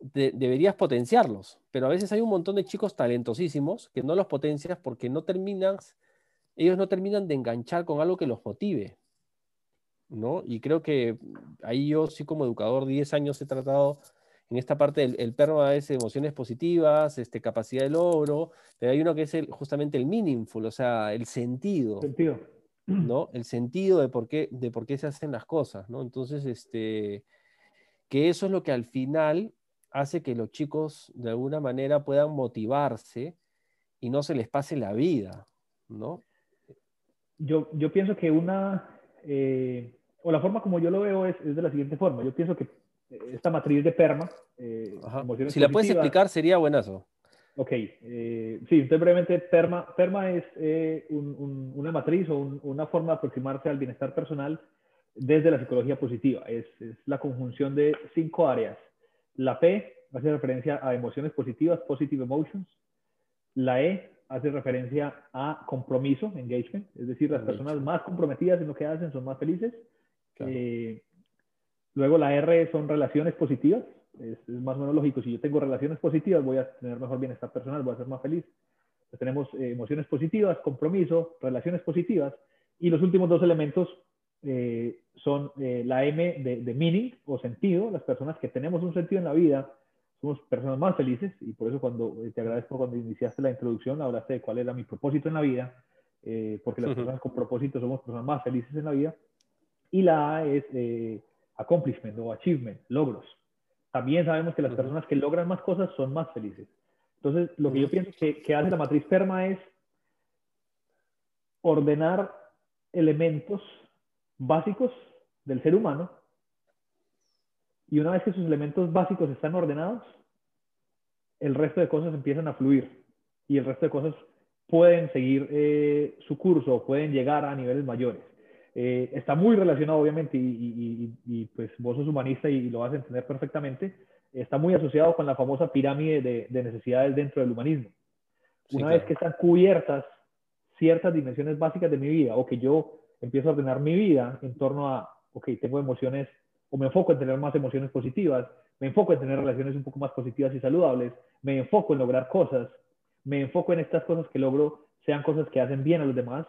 de, deberías potenciarlos, pero a veces hay un montón de chicos talentosísimos que no los potencias porque no ellos no terminan de enganchar con algo que los motive, ¿no? Y creo que ahí yo sí como educador 10 años he tratado en esta parte del el PERMA es emociones positivas, este, capacidad de logro, pero hay uno que es el, justamente el meaningful, o sea, el sentido. Sentido. ¿No? El sentido de por qué, de por qué se hacen las cosas, ¿no? Entonces, este, que eso es lo que al final hace que los chicos de alguna manera puedan motivarse y no se les pase la vida, ¿no? Yo, yo pienso que una, eh, o la forma como yo lo veo es, es, de la siguiente forma. Yo pienso que esta matriz de PERMA... Eh, si la puedes explicar sería buenazo. Ok, eh, sí, entonces brevemente, PERMA, PERMA es eh, un, un, una matriz o un, una forma de aproximarse al bienestar personal desde la psicología positiva. Es, es, la conjunción de cinco áreas. La P hace referencia a emociones positivas, positive emotions. La E hace referencia a compromiso, engagement, es decir, las personas más comprometidas en lo que hacen son más felices. Eh, luego la R son relaciones positivas, es, más o menos lógico, si yo tengo relaciones positivas voy a tener mejor bienestar personal, voy a ser más feliz. Entonces, tenemos eh, emociones positivas, compromiso, relaciones positivas y los últimos dos elementos eh, son la M de, de meaning o sentido, las personas que tenemos un sentido en la vida somos personas más felices y por eso cuando eh, te agradezco cuando iniciaste la introducción hablaste de cuál era mi propósito en la vida, eh, porque las personas con propósito somos personas más felices en la vida. Y la A es eh, accomplishment o achievement, logros. También sabemos que las personas que logran más cosas son más felices. Entonces, lo que yo pienso que, que hace la matriz PERMA es ordenar elementos básicos del ser humano y una vez que sus elementos básicos están ordenados, el resto de cosas empiezan a fluir y el resto de cosas pueden seguir eh, su curso o pueden llegar a niveles mayores. Eh, está muy relacionado, obviamente, y, pues vos sos humanista y, lo vas a entender perfectamente, está muy asociado con la famosa pirámide de, necesidades dentro del humanismo. Una vez que están cubiertas ciertas dimensiones básicas de mi vida o que yo empiezo a ordenar mi vida en torno a, ok, tengo emociones o me enfoco en tener más emociones positivas, me enfoco en tener relaciones un poco más positivas y saludables, me enfoco en lograr cosas, me enfoco en estas cosas que logro sean cosas que hacen bien a los demás,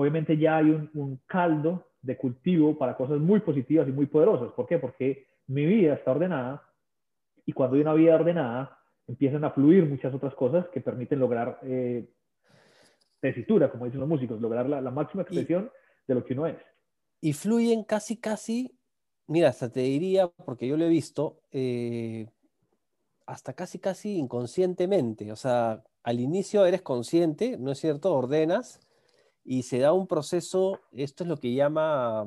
obviamente ya hay un, caldo de cultivo para cosas muy positivas y muy poderosas. ¿Por qué? Porque mi vida está ordenada y cuando hay una vida ordenada empiezan a fluir muchas otras cosas que permiten lograr eh, tesitura, como dicen los músicos, lograr la, máxima expresión de lo que uno es. Y fluyen casi, casi Mira, hasta te diría, porque yo lo he visto, eh, hasta casi, casi inconscientemente. O sea, al inicio eres consciente, ¿no es cierto? Ordenas y se da un proceso, esto es lo que llama,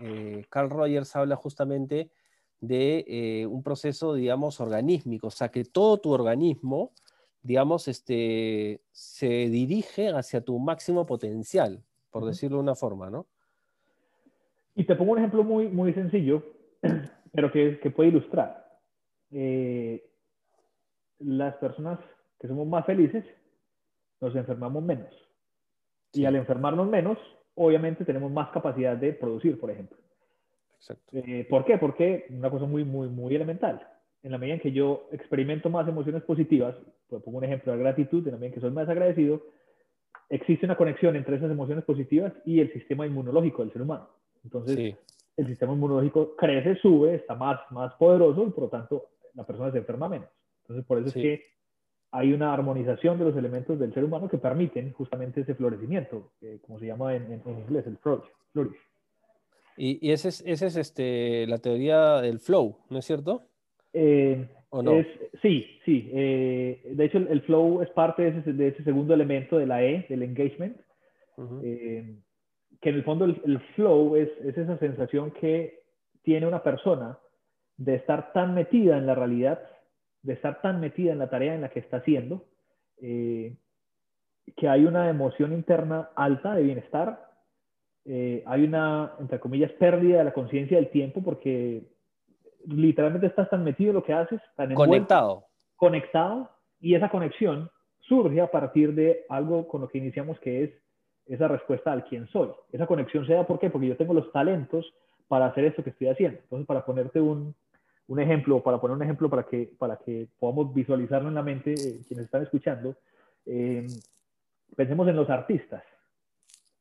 eh, Carl Rogers habla justamente de eh, un proceso, digamos, organísmico, o sea, que todo tu organismo, digamos, este, se dirige hacia tu máximo potencial, por decirlo de una forma, ¿no? Y te pongo un ejemplo muy, muy sencillo, pero que, que puede ilustrar. Eh, las personas que somos más felices nos enfermamos menos. Y al enfermarnos menos, obviamente tenemos más capacidad de producir, por ejemplo. Exacto. Eh, ¿Por qué? Porque una cosa muy, muy, muy elemental. En la medida en que yo experimento más emociones positivas, pues pongo un ejemplo de gratitud, en la medida en que soy más agradecido, existe una conexión entre esas emociones positivas y el sistema inmunológico del ser humano. Entonces, el sistema inmunológico crece, sube, está más, más poderoso y por lo tanto la persona se enferma menos. Entonces, por eso es que hay una armonización de los elementos del ser humano que permiten justamente ese florecimiento, como se llama en, inglés, el flourish. Y, y esa es, ese es este, la teoría del flow, ¿no es cierto? Eh, ¿O no? sí, sí. Eh, de hecho, el, flow es parte de ese, de ese, segundo elemento de la E, del engagement que en el fondo el, flow es, es, esa sensación que tiene una persona de estar tan metida en la realidad, de estar tan metida en la tarea en la que está haciendo, eh, que hay una emoción interna alta de bienestar, eh, hay una, entre comillas, pérdida de la conciencia del tiempo porque literalmente estás tan metido en lo que haces, tan conectado. Conectado, y esa conexión surge a partir de algo con lo que iniciamos que es esa respuesta al quién soy. Esa conexión se da, ¿por qué? Porque yo tengo los talentos para hacer esto que estoy haciendo. Entonces, para ponerte un, un ejemplo, para poner un ejemplo para que, para que podamos visualizarlo en la mente, eh, quienes están escuchando, eh, pensemos en los artistas.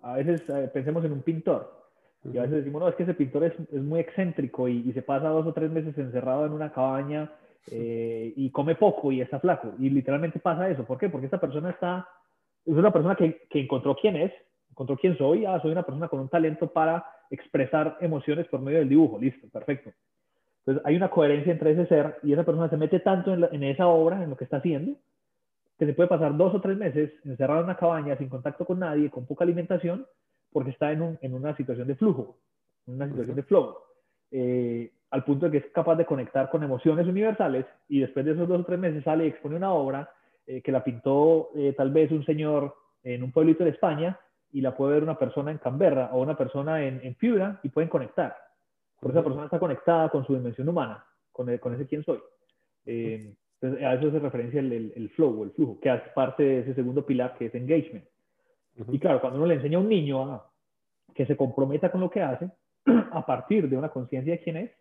A veces eh, pensemos en un pintor. Y a veces decimos, no, es que ese pintor es, es muy excéntrico y, y, se pasa dos o tres meses encerrado en una cabaña y come poco y está flaco. Y literalmente pasa eso. ¿Por qué? Porque esta persona está es una persona que, que, encontró quién es, encontró quién soy, ah, soy una persona con un talento para expresar emociones por medio del dibujo, listo, perfecto. Entonces hay una coherencia entre ese ser y esa persona se mete tanto en, en esa obra, en lo que está haciendo, que se puede pasar dos o tres meses encerrado en una cabaña sin contacto con nadie, con poca alimentación, porque está en, un, en una situación de flujo, en una situación de flow. Eh, al punto de que es capaz de conectar con emociones universales y después de esos dos o tres meses sale y expone una obra eh, que la pintó eh, tal vez un señor en un pueblito de España y la puede ver una persona en Canberra o una persona en, en Fibra y pueden conectar. Porque esa persona está conectada con su dimensión humana, con, con ese quién soy. Eh, entonces, a eso se referencia el, el, flow o el flujo, que hace parte de ese segundo pilar que es engagement. Y claro, cuando uno le enseña a un niño a, que se comprometa con lo que hace, a partir de una conciencia de quién es,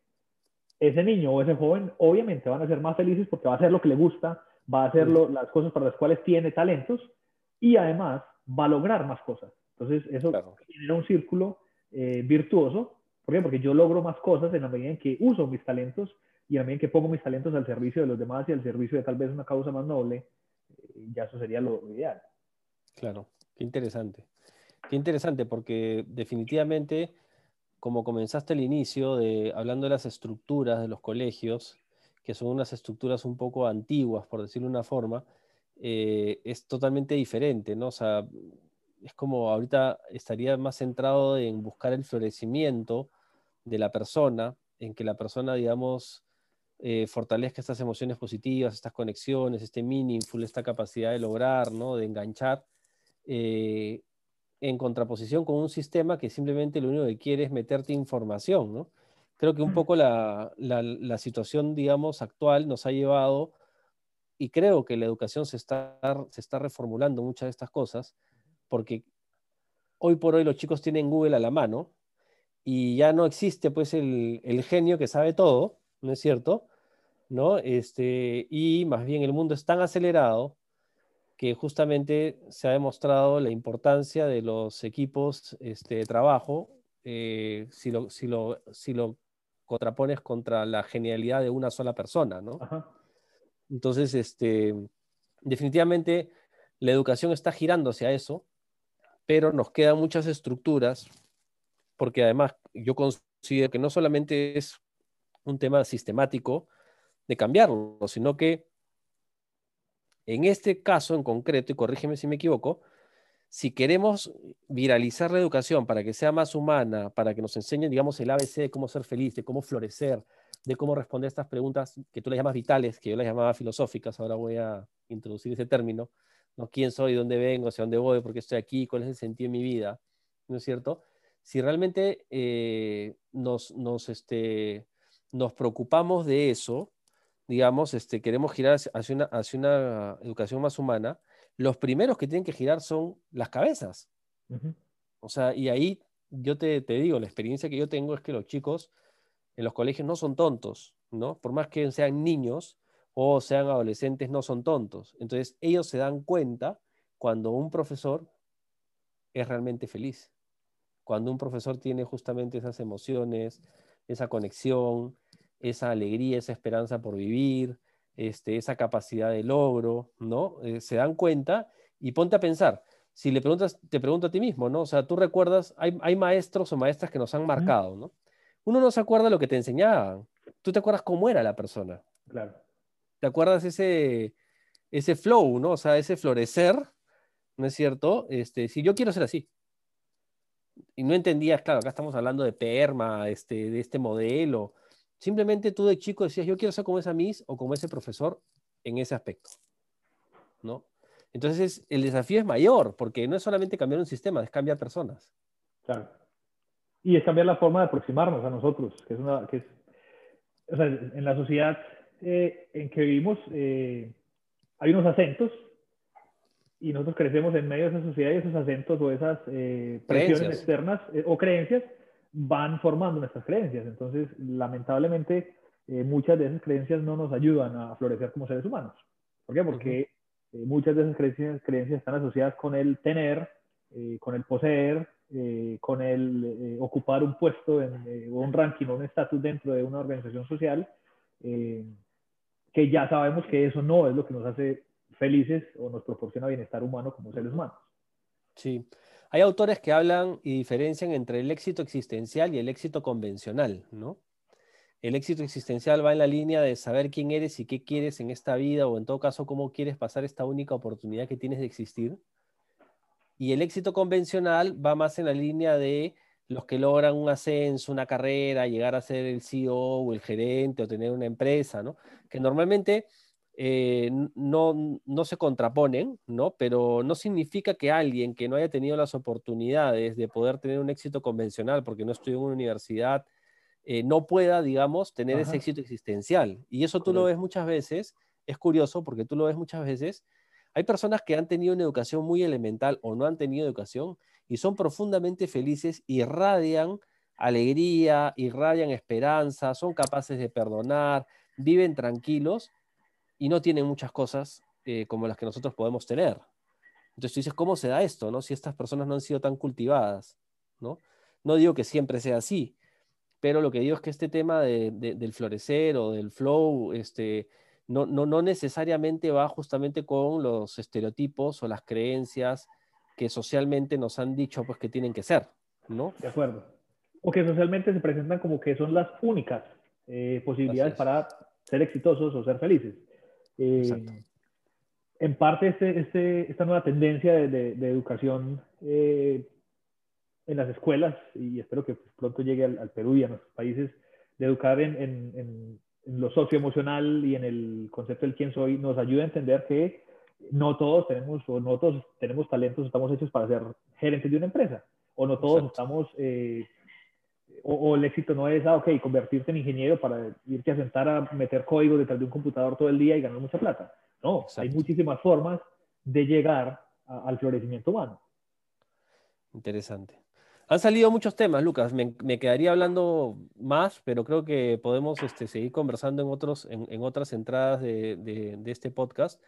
ese niño o ese joven obviamente van a ser más felices porque va a hacer lo que le gusta, va a hacer las cosas para las cuales tiene talentos y además va a lograr más cosas. Entonces, eso genera un círculo eh, virtuoso. ¿Por qué? Porque yo logro más cosas en la medida en que uso mis talentos y en la medida en que pongo mis talentos al servicio de los demás y al servicio de tal vez una causa más noble, eh, ya eso sería lo ideal. Claro, qué interesante. Qué interesante, porque definitivamente, como comenzaste al inicio, de, hablando de las estructuras de los colegios, que son unas estructuras un poco antiguas, por decirlo de una forma, eh, es totalmente diferente, ¿no? O sea, es como ahorita estaría más centrado en buscar el florecimiento de la persona, en que la persona, digamos, eh, fortalezca estas emociones positivas, estas conexiones, este meaningful, esta capacidad de lograr, ¿no? De enganchar, eh, en contraposición con un sistema que simplemente lo único que quiere es meterte información, ¿no? Creo que un poco la, la situación, digamos, actual nos ha llevado, y creo que la educación se está, se está reformulando muchas de estas cosas, porque hoy por hoy los chicos tienen Google a la mano y ya no existe pues el, el genio que sabe todo, ¿no es cierto? ¿No? Este, y más bien el mundo es tan acelerado que justamente se ha demostrado la importancia de los equipos este, de trabajo eh, si, lo, si, lo, si lo contrapones contra la genialidad de una sola persona, ¿no? Entonces, este, definitivamente la educación está girando hacia eso pero nos quedan muchas estructuras, porque además yo considero que no solamente es un tema sistemático de cambiarlo, sino que en este caso en concreto, y corrígeme si me equivoco, si queremos viralizar la educación para que sea más humana, para que nos enseñen, digamos, el ABC de cómo ser feliz, de cómo florecer, de cómo responder estas preguntas que tú las llamas vitales, que yo las llamaba filosóficas, ahora voy a introducir ese término, ¿no? ¿Quién soy? ¿Dónde vengo? ¿Hacia dónde voy? ¿Por qué estoy aquí? ¿Cuál es el sentido de mi vida? ¿No es cierto? Si realmente eh, nos, nos, este, nos preocupamos de eso, digamos, este, queremos girar hacia una, hacia una educación más humana, los primeros que tienen que girar son las cabezas. O sea, y ahí yo te, te, digo, la experiencia que yo tengo es que los chicos en los colegios no son tontos, ¿no? Por más que sean niños, o sean adolescentes no son tontos. Entonces ellos se dan cuenta cuando un profesor es realmente feliz, cuando un profesor tiene justamente esas emociones, esa conexión, esa alegría, esa esperanza por vivir, este, esa capacidad de logro, ¿no? Eh, se dan cuenta y ponte a pensar. Si le preguntas, te pregunto a ti mismo, ¿no? O sea, tú recuerdas, hay, hay maestros o maestras que nos han marcado, ¿no? Uno no se acuerda lo que te enseñaban. Tú te acuerdas cómo era la persona. Claro. ¿Te acuerdas ese, ese flow, ¿no? O sea, ese florecer, ¿no es cierto? Este, si yo quiero ser así. Y no entendías, claro, acá estamos hablando de PERMA, este, de este modelo. Simplemente tú de chico decías, yo quiero ser como esa Miss o como ese profesor en ese aspecto, ¿no? Entonces el desafío es mayor, porque no es solamente cambiar un sistema, es cambiar personas. Claro. Y es cambiar la forma de aproximarnos a nosotros, que es una, que es, o sea, en la sociedad eh, en que vivimos eh, hay unos acentos y nosotros crecemos en medio de esa sociedad y esos acentos o esas eh, presiones externas o creencias van formando nuestras creencias. Entonces, lamentablemente, muchas de esas creencias no nos ayudan a florecer como seres humanos. ¿Por qué? Porque muchas de esas creencias, creencias, están asociadas con el tener, con el poseer, con el ocupar un puesto en, o un ranking o un estatus dentro de una organización social que ya sabemos que eso no es lo que nos hace felices o nos proporciona bienestar humano como seres humanos. Sí. Hay autores que hablan y diferencian entre el éxito existencial y el éxito convencional, ¿no? El éxito existencial va en la línea de saber quién eres y qué quieres en esta vida o en todo caso cómo quieres pasar esta única oportunidad que tienes de existir. Y el éxito convencional va más en la línea de los que logran un ascenso, una carrera, llegar a ser el CEO o el gerente o tener una empresa, ¿no? Que normalmente eh, no, no se contraponen, ¿no? Pero no significa que alguien que no haya tenido las oportunidades de poder tener un éxito convencional porque no estudió en una universidad, eh, no pueda, digamos, tener ese éxito existencial. Y eso tú lo ves muchas veces, es curioso porque tú lo ves muchas veces. Hay personas que han tenido una educación muy elemental o no han tenido educación y son profundamente felices, irradian alegría, irradian esperanza, son capaces de perdonar, viven tranquilos y no tienen muchas cosas eh, como las que nosotros podemos tener. Entonces tú dices, ¿cómo se da esto? No? Si estas personas no han sido tan cultivadas. ¿no? no digo que siempre sea así, pero lo que digo es que este tema del florecer o del flow, este, no, no, no necesariamente va justamente con los estereotipos o las creencias que socialmente nos han dicho pues, que tienen que ser. ¿no? De acuerdo. O que socialmente se presentan como que son las únicas eh, posibilidades para ser exitosos o ser felices. Eh, en parte, este, este, esta nueva tendencia de, de, educación eh, en las escuelas, y espero que pronto llegue al, Perú y a nuestros países, de educar en, en, en, lo socioemocional y en el concepto del quién soy, nos ayuda a entender que no todos tenemos, o no todos tenemos talentos, estamos hechos para ser gerentes de una empresa, o no todos estamos eh, o, el éxito no es, ah, ok, convertirte en ingeniero para irte a sentar a meter código detrás de un computador todo el día y ganar mucha plata. No, hay muchísimas formas de llegar al florecimiento humano. Interesante. Han salido muchos temas, Lucas. Me, quedaría hablando más, pero creo que podemos este, seguir conversando en, otros, en, otras entradas de, de, este podcast.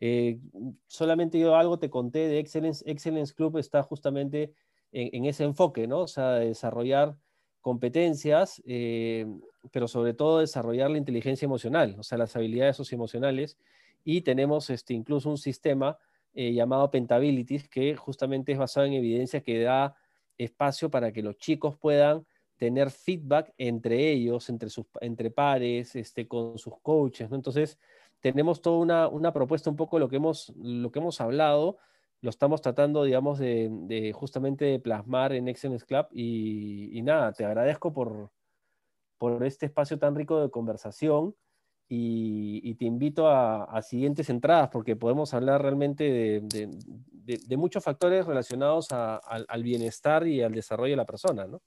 Eh, solamente yo algo te conté de Excellence. Excellence Club está justamente en, en, ese enfoque, ¿no? O sea, desarrollar competencias, eh, pero sobre todo desarrollar la inteligencia emocional, o sea, las habilidades socioemocionales. Y tenemos este, incluso un sistema eh, llamado Pentabilities, que justamente es basado en evidencia que da espacio para que los chicos puedan tener feedback entre ellos, entre, sus, entre pares, este, con sus coaches. Entonces, tenemos toda una, una, propuesta, un poco lo que hemos, lo que hemos hablado, lo estamos tratando, digamos, de, justamente de plasmar en Excellence Club y, nada, te agradezco por, por este espacio tan rico de conversación y, te invito a, siguientes entradas porque podemos hablar realmente de, muchos factores relacionados al, bienestar y al desarrollo de la persona, ¿no?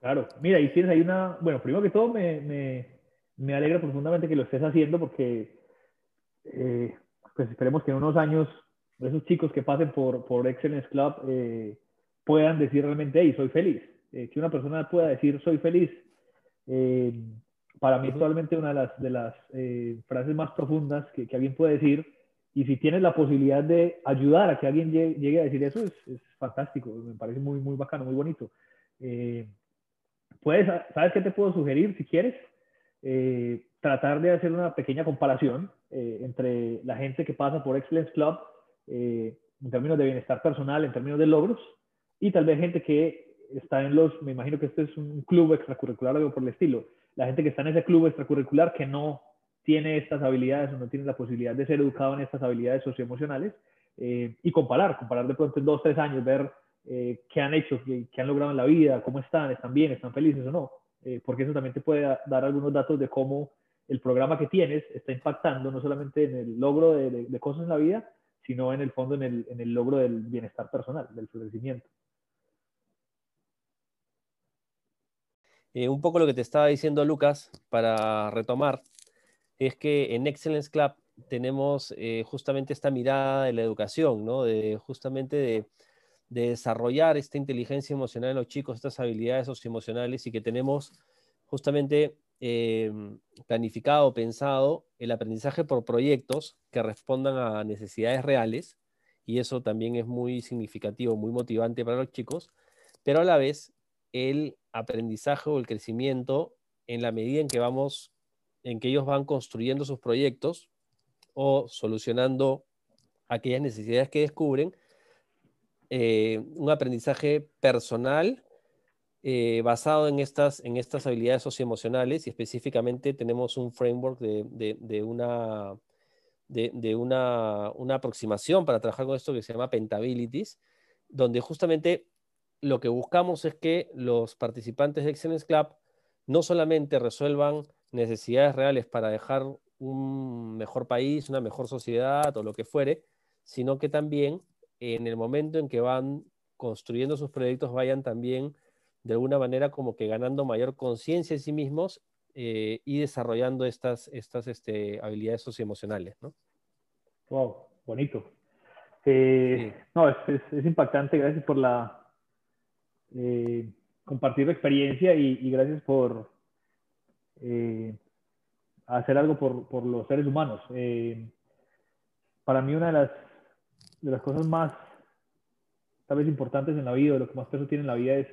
Claro, mira, y tienes ahí una, bueno, primero que todo me, me, me alegra profundamente que lo estés haciendo porque eh, pues esperemos que en unos años esos chicos que pasen por, por Excellence Club eh, puedan decir realmente, hey, soy feliz. Eh, que una persona pueda decir, soy feliz. Eh, para mí es probablemente una de las, de las frases más profundas que, que, alguien puede decir. Y si tienes la posibilidad de ayudar a que alguien llegue, a decir eso, es, es, fantástico. Me parece muy, muy bacano, muy bonito. puedes, ¿Sabes qué te puedo sugerir si quieres? tratar de hacer una pequeña comparación entre la gente que pasa por Excellence Club eh, en términos de bienestar personal, en términos de logros, y tal vez gente que está en los, me imagino que este es un club extracurricular o algo por el estilo, la gente que está en ese club extracurricular que no tiene estas habilidades o no tiene la posibilidad de ser educado en estas habilidades socioemocionales eh, y comparar, comparar de pronto en dos, tres años, ver eh, qué han hecho, qué, han logrado en la vida, cómo están, están bien, están felices o no, porque eso también te puede dar algunos datos de cómo el programa que tienes está impactando no solamente en el logro de cosas en la vida, sino en el fondo en el, en el logro del bienestar personal, del florecimiento. Eh, un poco lo que te estaba diciendo Lucas, para retomar, es que en Excellence Club tenemos eh, justamente esta mirada de la educación, ¿no? de justamente de, de, desarrollar esta inteligencia emocional en los chicos, estas habilidades socioemocionales y que tenemos justamente Em, planificado, pensado el aprendizaje por proyectos que respondan a necesidades reales, y eso también es muy significativo, muy motivante para los chicos, pero a la vez el aprendizaje o el crecimiento en la medida en que vamos, en que ellos van construyendo sus proyectos o solucionando aquellas necesidades que descubren, eh, un aprendizaje personal eh, basado en estas, en estas habilidades socioemocionales y específicamente tenemos un framework de, de, una, de, una, una, aproximación para trabajar con esto que se llama Pentabilities, donde justamente lo que buscamos es que los participantes de Excellence Club no solamente resuelvan necesidades reales para dejar un mejor país, una mejor sociedad o lo que fuere, sino que también en el momento en que van construyendo sus proyectos vayan también de alguna manera como que ganando mayor conciencia de sí mismos eh, y desarrollando estas, estas este, habilidades socioemocionales, ¿no? Wow, bonito. Eh, no, es, es, impactante, gracias por la eh, compartir la experiencia y, gracias por hacer algo por, por, los seres humanos. para mí una de las, de las cosas más tal vez importantes en la vida, lo que más peso tiene en la vida es,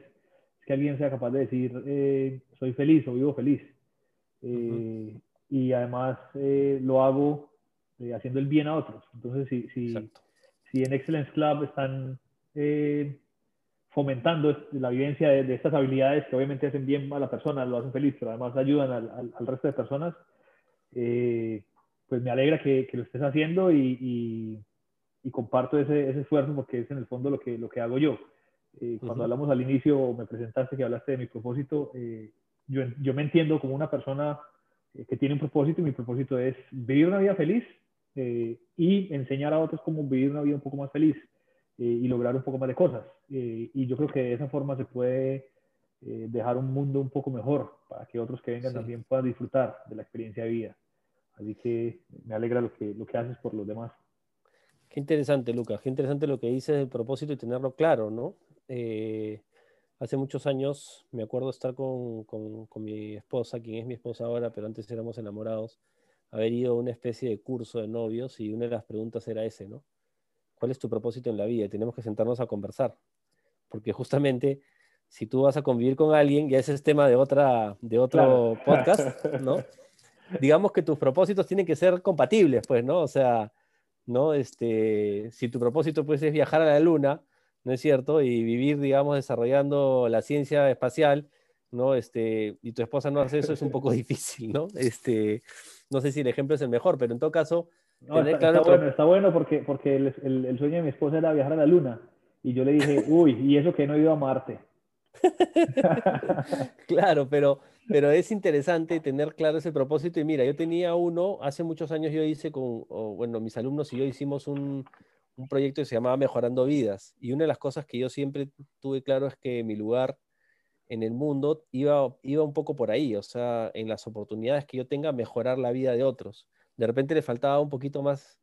que alguien sea capaz de decir soy feliz o vivo feliz. Eh, y además eh, lo hago eh, haciendo el bien a otros. Entonces, si, si, si en Excellence Club están fomentando la vivencia de, estas habilidades que obviamente hacen bien a la persona, lo hacen feliz, pero además ayudan al, al, resto de personas, pues me alegra que, que, lo estés haciendo y, y, comparto ese, ese, esfuerzo porque es en el fondo lo que, lo que hago yo. Cuando hablamos al inicio, me presentaste que hablaste de mi propósito, yo, yo me entiendo como una persona eh, que tiene un propósito y mi propósito es vivir una vida feliz eh, y enseñar a otros cómo vivir una vida un poco más feliz eh, y lograr un poco más de cosas. y yo creo que de esa forma se puede dejar un mundo un poco mejor para que otros que vengan también puedan disfrutar de la experiencia de vida. Así que me alegra lo que, lo que haces por los demás. Qué interesante, Lucas. Qué interesante lo que dices del propósito y tenerlo claro, ¿no? Hace muchos años me acuerdo estar con, con, mi esposa, quien es mi esposa ahora, pero antes éramos enamorados, haber ido a una especie de curso de novios y una de las preguntas era ese, ¿no? ¿Cuál es tu propósito en la vida? Y tenemos que sentarnos a conversar, porque justamente si tú vas a convivir con alguien, ya ese es tema de, otra, de otro podcast, ¿no? Digamos que tus propósitos tienen que ser compatibles, pues, ¿no? O sea, ¿no? Este, si tu propósito pues, es viajar a la luna, ¿no es cierto? Y vivir, digamos, desarrollando la ciencia espacial, ¿no? Este, y tu esposa no hace eso es un poco difícil, ¿no? Este, no sé si el ejemplo es el mejor, pero en todo caso... está, bueno, está bueno porque, porque el, el, sueño de mi esposa era viajar a la luna. Y yo le dije, uy, y eso que no he ido a Marte. claro, pero, pero es interesante tener claro ese propósito. Y mira, yo tenía uno, hace muchos años yo hice con, bueno, mis alumnos y yo hicimos un, un proyecto que se llamaba Mejorando Vidas. Y una de las cosas que yo siempre tuve claro es que mi lugar en el mundo iba, iba un poco por ahí, o sea, en las oportunidades que yo tenga, mejorar la vida de otros. De repente le faltaba un poquito más,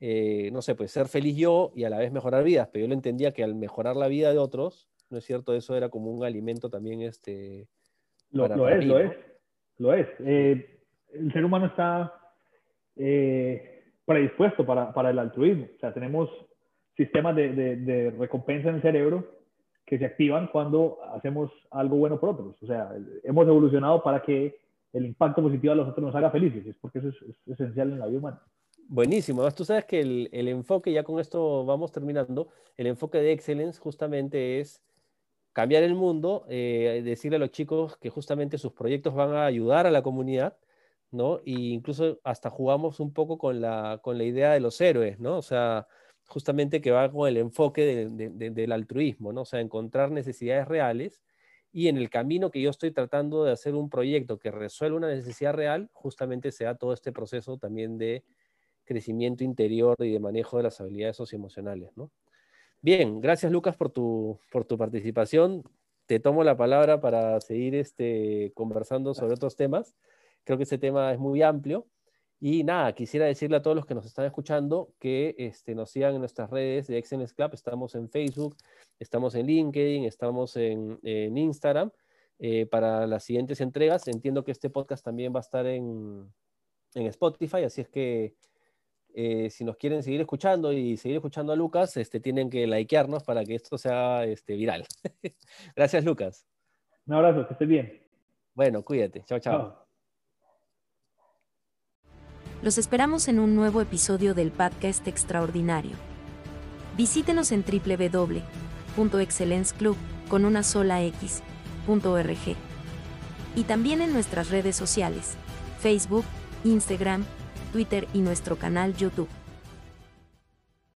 eh, no sé, pues ser feliz yo y a la vez mejorar vidas, pero yo lo entendía que al mejorar la vida de otros, ¿no es cierto? Eso era como un alimento también, este... Lo, es, lo es, lo es, el ser humano está... Eh, predispuesto para, para el altruismo. O sea, tenemos sistemas de, de, recompensa en el cerebro que se activan cuando hacemos algo bueno por otros. O sea, hemos evolucionado para que el impacto positivo a los otros nos haga felices, es porque eso es, esencial en la vida humana. Buenísimo. Además, tú sabes que el, el, enfoque, ya con esto vamos terminando, el enfoque de Excellence justamente es cambiar el mundo, eh, decirle a los chicos que justamente sus proyectos van a ayudar a la comunidad ¿no? Y incluso hasta jugamos un poco con la, con la idea de los héroes, ¿no? O sea, justamente que va con el enfoque del altruismo, ¿no? O sea, encontrar necesidades reales y en el camino que yo estoy tratando de hacer un proyecto que resuelva una necesidad real, justamente se da todo este proceso también de crecimiento interior y de manejo de las habilidades socioemocionales, ¿no? Bien, gracias Lucas por tu, por tu participación. Te tomo la palabra para seguir este, conversando sobre otros temas. Creo que ese tema es muy amplio. Y nada, quisiera decirle a todos los que nos están escuchando que este, nos sigan en nuestras redes de Excellence Club. Estamos en Facebook, estamos en LinkedIn, estamos en, en Instagram eh, para las siguientes entregas. Entiendo que este podcast también va a estar en, en Spotify, así es que eh, si nos quieren seguir escuchando y seguir escuchando a Lucas, este, tienen que likearnos para que esto sea este, viral. Gracias, Lucas. Un abrazo, que estés bien. Bueno, cuídate. chao. chao. Los esperamos en un nuevo episodio del podcast extraordinario. Visítenos en www.excellenceclub con una sola x.org y también en nuestras redes sociales, Facebook, Instagram, Twitter y nuestro canal YouTube.